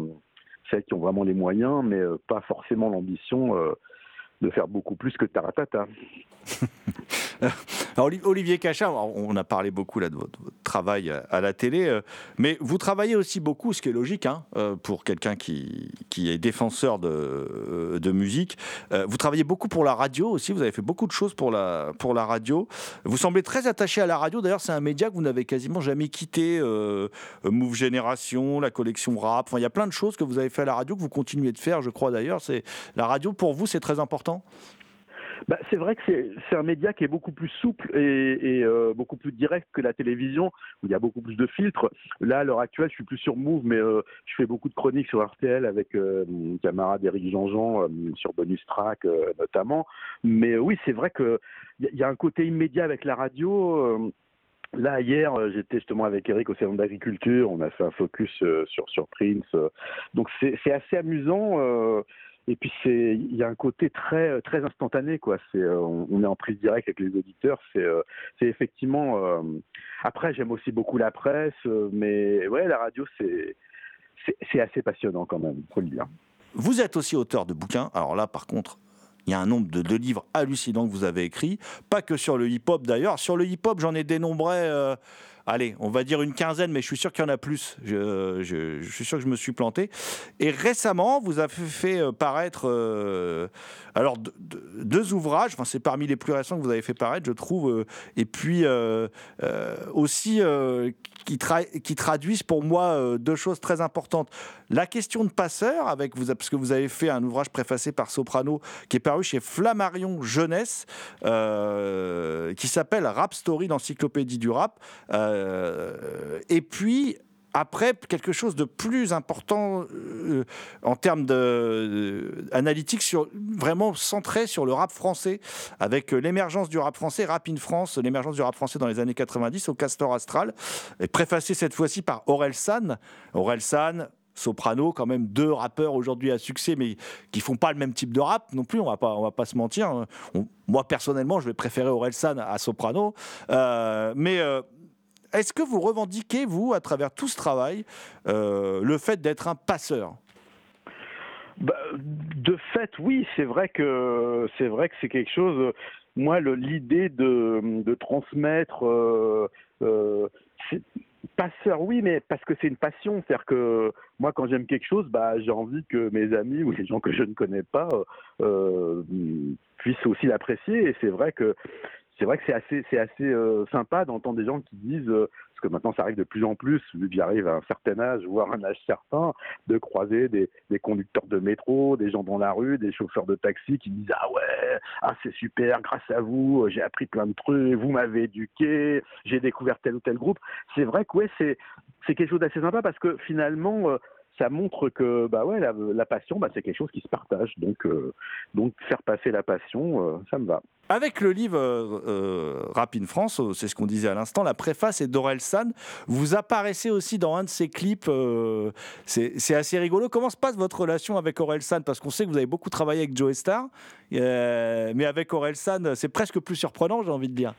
celles qui ont vraiment les moyens, mais euh, pas forcément l'ambition euh, de faire beaucoup plus que Taratata. Oli- Olivier Cachin, on a parlé beaucoup là de votre, travail à, la télé, euh, mais vous travaillez aussi beaucoup, ce qui est logique hein, euh, pour quelqu'un qui, est défenseur de, euh, musique. Euh, vous travaillez beaucoup pour la radio aussi, vous avez fait beaucoup de choses pour la, pour la radio. Vous semblez très attaché à la radio, d'ailleurs c'est un média que vous n'avez quasiment jamais quitté, euh, euh, Move Génération, la collection rap, enfin, il y a plein de choses que vous avez fait à la radio, que vous continuez de faire, je crois d'ailleurs. C'est La radio, pour vous, c'est très important? Bah, c'est vrai que c'est un média qui est beaucoup plus souple et, et, euh, beaucoup plus direct que la télévision, où il y a beaucoup plus de filtres. Là, à l'heure actuelle, je suis plus sur Move, mais euh, je fais beaucoup de chroniques sur RTL avec euh, mon camarade Eric Jean-Jean euh, sur Bonus Track euh, notamment. Mais oui, c'est vrai que il y, y a un côté immédiat avec la radio. euh, Là, hier, j'étais justement avec Eric au Salon d'agriculture. On a fait un focus euh, sur, sur Prince. Donc, c'est assez amusant. euh, et puis, c'est il y a un côté très, très instantané. quoi. C'est euh, on est en prise directe avec les auditeurs. C'est euh, c'est effectivement. euh, Après, j'aime aussi beaucoup la presse. Mais ouais, la radio, c'est c'est- assez passionnant quand même, faut le dire. Vous êtes aussi auteur de bouquins. Alors là, par contre, il y a un nombre de, livres hallucinants que vous avez écrits. Pas que sur le hip-hop d'ailleurs. Sur le hip-hop, j'en ai dénombré, allez, on va dire une quinzaine, mais je suis sûr qu'il y en a plus. Je, suis sûr que je me suis planté. Et récemment, vous avez fait euh, paraître euh, alors de- de- deux ouvrages. Enfin, c'est parmi les plus récents que vous avez fait paraître, je trouve. euh, et puis aussi qui, tra- qui traduisent pour moi deux choses très importantes. La question de passeur, avec vous, parce que vous avez fait un ouvrage préfacé par Soprano qui est paru chez Flammarion Jeunesse, qui s'appelle Rap Story, l'encyclopédie du rap. Et puis, après, quelque chose de plus important euh, en termes de, euh, analytique, sur, vraiment centré sur le rap français, avec euh, l'émergence du rap français, Rap in France, l'émergence du rap français dans les années 90 au Castor Astral, et préfacé cette fois-ci par Aurel San. Aurel San, Soprano, quand même deux rappeurs aujourd'hui à succès, mais qui font pas le même type de rap non plus. On va pas, on va pas se mentir. On- moi personnellement, je vais préférer Aurel San à Soprano, Euh, mais euh, est-ce que vous revendiquez, vous, à travers tout ce travail, euh, le fait d'être un passeur? Bah, de fait, oui, c'est vrai que c'est quelque chose. Moi, l'idée de, transmettre, euh, euh, passeur, oui, mais parce que c'est une passion. C'est-à-dire que moi, quand j'aime quelque chose, bah, j'ai envie que mes amis ou les gens que je ne connais pas puissent aussi l'apprécier. Et c'est vrai que c'est vrai que c'est assez, c'est assez euh, sympa d'entendre des gens qui disent, euh, parce que maintenant ça arrive de plus en plus, vu que j'arrive à un certain âge, voire un âge certain, de croiser des, des conducteurs de métro, des gens dans la rue, des chauffeurs de taxi qui disent ah ouais, ah c'est super, grâce à vous, j'ai appris plein de trucs, vous m'avez éduqué, j'ai découvert tel ou tel groupe. C'est vrai que ouais, c'est c'est quelque chose d'assez sympa parce que finalement euh, ça montre que bah ouais la, passion bah, c'est quelque chose qui se partage donc euh, donc faire passer la passion euh, ça me va. Avec le livre euh, euh, Rap in France, c'est ce qu'on disait à l'instant, la préface est d'Aurel San. Vous apparaissez aussi dans un de ses clips. c'est assez rigolo. Comment se passe votre relation avec Aurel San Parce qu'on sait que vous avez beaucoup travaillé avec Joe Star, mais avec Aurel San, c'est presque plus surprenant, j'ai envie de dire.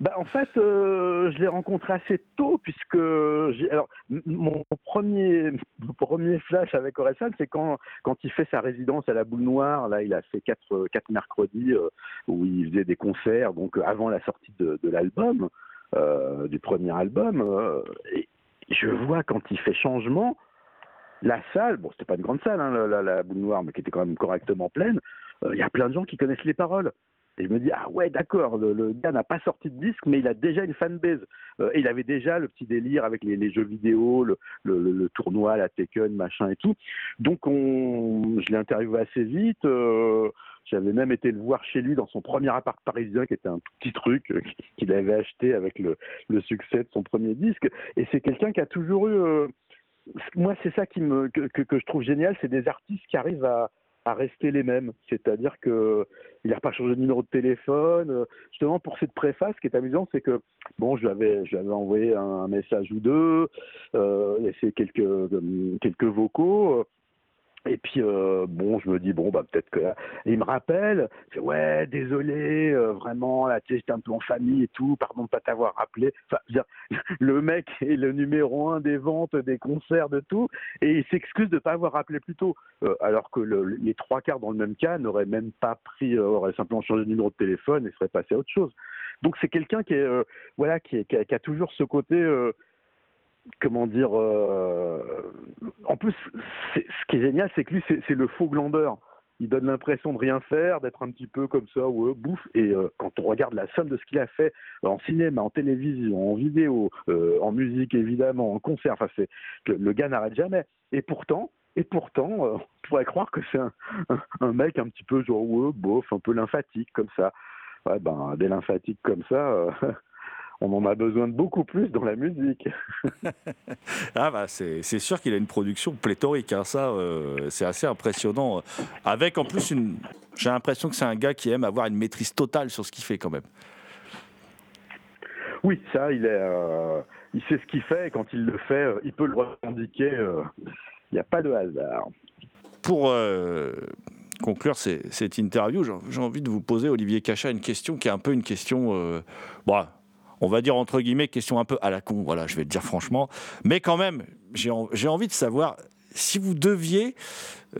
Bah, en fait, euh, je l'ai rencontré assez tôt puisque alors mon premier mon premier flash avec Orelsan, c'est quand quand il fait sa résidence à la Boule Noire. Là, il a fait quatre quatre mercredis euh, où il faisait des concerts, donc euh, avant la sortie de, l'album, euh, du premier album. euh, et je vois quand il fait changement, la salle, bon, c'était pas une grande salle, hein, la, Boule Noire, mais qui était quand même correctement pleine. euh, Il y a plein de gens qui connaissent les paroles. Et je me dis, ah ouais, d'accord, le, gars n'a pas sorti de disque, mais il a déjà une fanbase. Euh, et il avait déjà le petit délire avec les, jeux vidéo, le, le- tournoi, la Tekken, machin et tout. Donc on, je l'ai interviewé assez vite. euh, J'avais même été le voir chez lui dans son premier appart parisien, qui était un petit truc euh, qu'il avait acheté avec le, le succès de son premier disque. Et c'est quelqu'un qui a toujours eu... moi, c'est ça qui me, que- que je trouve génial, c'est des artistes qui arrivent à, rester les mêmes. C'est-à-dire que il n'a pas changé de numéro de téléphone. Euh, Justement, pour cette préface, ce qui est amusant, c'est que bon, je lui avais, envoyé un, message ou deux, euh, laissé euh, quelques vocaux. Et puis euh, bon, je me dis bon bah peut-être que et il me rappelle, c'est ouais désolé euh, vraiment là tu sais j'étais un peu en famille et tout, pardon de pas t'avoir rappelé. Enfin, le mec est le numéro un des ventes, des concerts, de tout, et il s'excuse de pas avoir rappelé plus tôt, Euh, alors que le- les trois quarts dans le même cas n'auraient même pas pris, euh, auraient simplement changé de numéro de téléphone et seraient passés à autre chose. Donc c'est quelqu'un qui est euh, voilà qui, qui a, qui a toujours ce côté euh, comment dire euh, en plus ce qui est génial c'est que lui c'est le faux glandeur. Il donne l'impression de rien faire d'être un petit peu comme ça ouais bouffe. Et euh, quand on regarde la somme de ce qu'il a fait euh, en cinéma en télévision en vidéo euh, en musique évidemment en concert enfin c'est le, le gars n'arrête jamais. Et pourtant et pourtant euh, on pourrait croire que c'est un, mec un petit peu genre ouais bof un peu lymphatique comme ça. Ouais ben des lymphatiques comme ça euh, on en a besoin de beaucoup plus dans la musique. Ah bah c'est sûr qu'il a une production pléthorique, hein, ça euh, c'est assez impressionnant. Avec en plus une, j'ai l'impression que c'est un gars qui aime avoir une maîtrise totale sur ce qu'il fait quand même. Oui, ça, il est, euh, il sait ce qu'il fait et quand il le fait, euh, il peut le revendiquer. euh, Il n'y a pas de hasard. Pour euh, conclure ces- cette interview, j'ai envie de vous poser, Olivier Cachat, une question qui est un peu une question, euh, bon, on va dire entre guillemets, question un peu à la con, voilà, je vais le dire franchement. Mais quand même, j'ai en- j'ai envie de savoir si vous deviez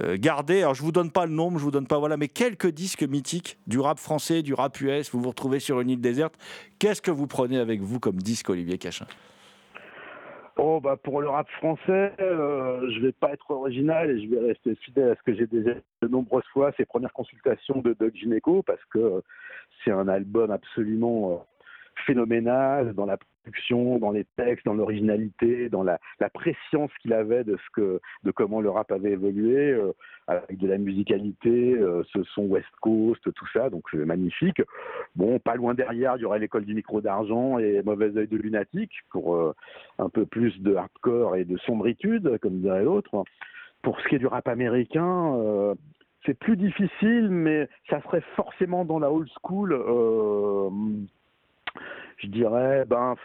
euh, garder, alors je vous donne pas le nombre, je vous donne pas, voilà, mais quelques disques mythiques du rap français, du rap US, vous vous retrouvez sur une île déserte, qu'est-ce que vous prenez avec vous comme disque, Olivier Cachin? Oh, bah pour le rap français, euh, je vais pas être original et je vais rester fidèle à ce que j'ai déjà de nombreuses fois, ces premières consultations de Doc Gineco, parce que c'est un album absolument euh, phénoménal dans la production, dans les textes, dans l'originalité, dans la, la préscience qu'il avait de ce que, de comment le rap avait évolué, euh, avec de la musicalité, euh, ce son West Coast, tout ça, donc magnifique. Bon, pas loin derrière, il y aurait l'école du micro d'argent et Mauvais œil de lunatique pour euh, un peu plus de hardcore et de sombritude, comme dirait l'autre. Pour ce qui est du rap américain, c'est plus difficile, mais ça serait forcément dans la old school. Je dirais, ben,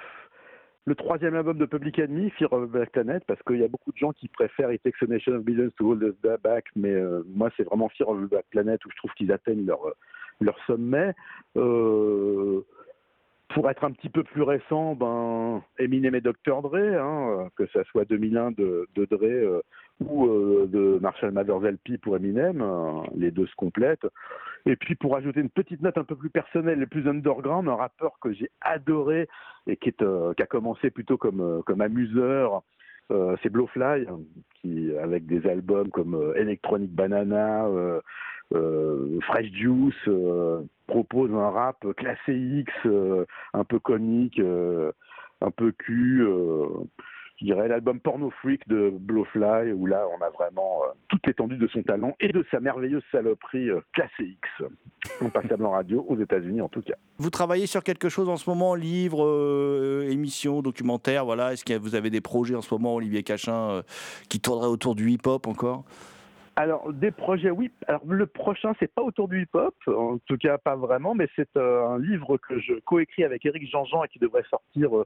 le troisième album de Public Enemy, Fear of the Black Planet, parce qu'il y a beaucoup de gens qui préfèrent It Takes a Nation of Billions to Hold Us Back, mais euh, moi, c'est vraiment Fear of the Black Planet où je trouve qu'ils atteignent leur, euh, leur sommet. Euh, pour être un petit peu plus récent, ben, Eminem et Dr. Dre, hein, euh, que ça soit 2001 de, Dre euh, ou euh, de Marshall Mathers LP pour Eminem, les deux se complètent. Et puis pour ajouter une petite note un peu plus personnelle et plus underground, un rappeur que j'ai adoré et qui, a commencé plutôt comme, comme amuseur, c'est Blowfly, qui avec des albums comme Electronic Banana, Fresh Juice, euh, propose un rap classé X, euh, un peu comique, euh, un peu cul. euh, je dirais l'album Porno Freak de Blowfly, où là on a vraiment euh, toute l'étendue de son talent et de sa merveilleuse saloperie euh, classée X, non passable en radio aux États-Unis en tout cas. Vous travaillez sur quelque chose en ce moment, livre, euh, émission, documentaire, voilà? Est-ce que vous avez des projets en ce moment, Olivier Cachin, euh, qui tourneraient autour du hip-hop encore? Alors, des projets, oui. Alors, le prochain, c'est pas autour du hip-hop, en tout cas pas vraiment, mais c'est euh, un livre que je coécris avec Éric Jean-Jean et qui devrait sortir euh,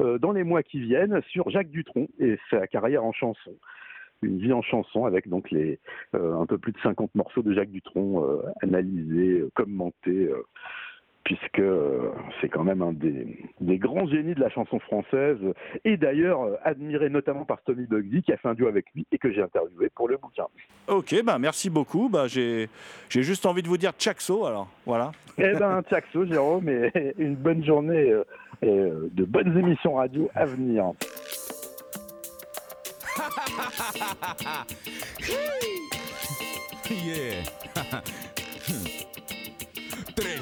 euh, dans les mois qui viennent sur Jacques Dutronc et sa carrière en chanson. Une vie en chanson avec donc les euh, un peu plus de 50 morceaux de Jacques Dutronc euh, analysés, euh, commentés. Puisque euh, c'est quand même un des, des grands génies de la chanson française, et d'ailleurs euh, admiré notamment par Tommy Bugsy, qui a fait un duo avec lui et que j'ai interviewé pour le bouquin. Ok, bah merci beaucoup. Bah, j'ai j'ai juste envie de vous dire Tchaxo, alors voilà. Eh ben, Tchaxo, Jérôme, et une bonne journée euh, et de bonnes émissions radio à venir. yeah.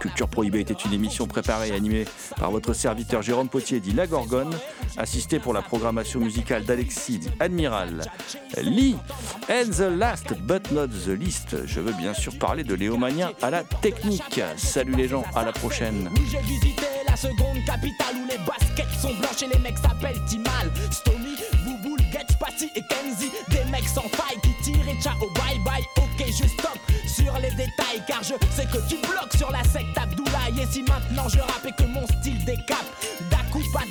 Culture Prohibée était une émission préparée et animée par votre serviteur Jérôme Potier dit La Gorgone, assisté pour la programmation musicale d'Alexis dit Admiral Lee. And the last but not the least, je veux bien sûr parler de Léomania à la technique. Salut les gens, à la prochaine. J'ai visité la seconde capitale où les baskets sont et les mecs s'appellent Timal. Stomy, Get Patty et Kenzie. Des mecs sans faille qui tirent et ciao, bye bye. Ok, je stop sur les détails car je sais que tu bloques sur la secte Abdoulaye. Et si maintenant je rappe que mon style décape, Dakou, pas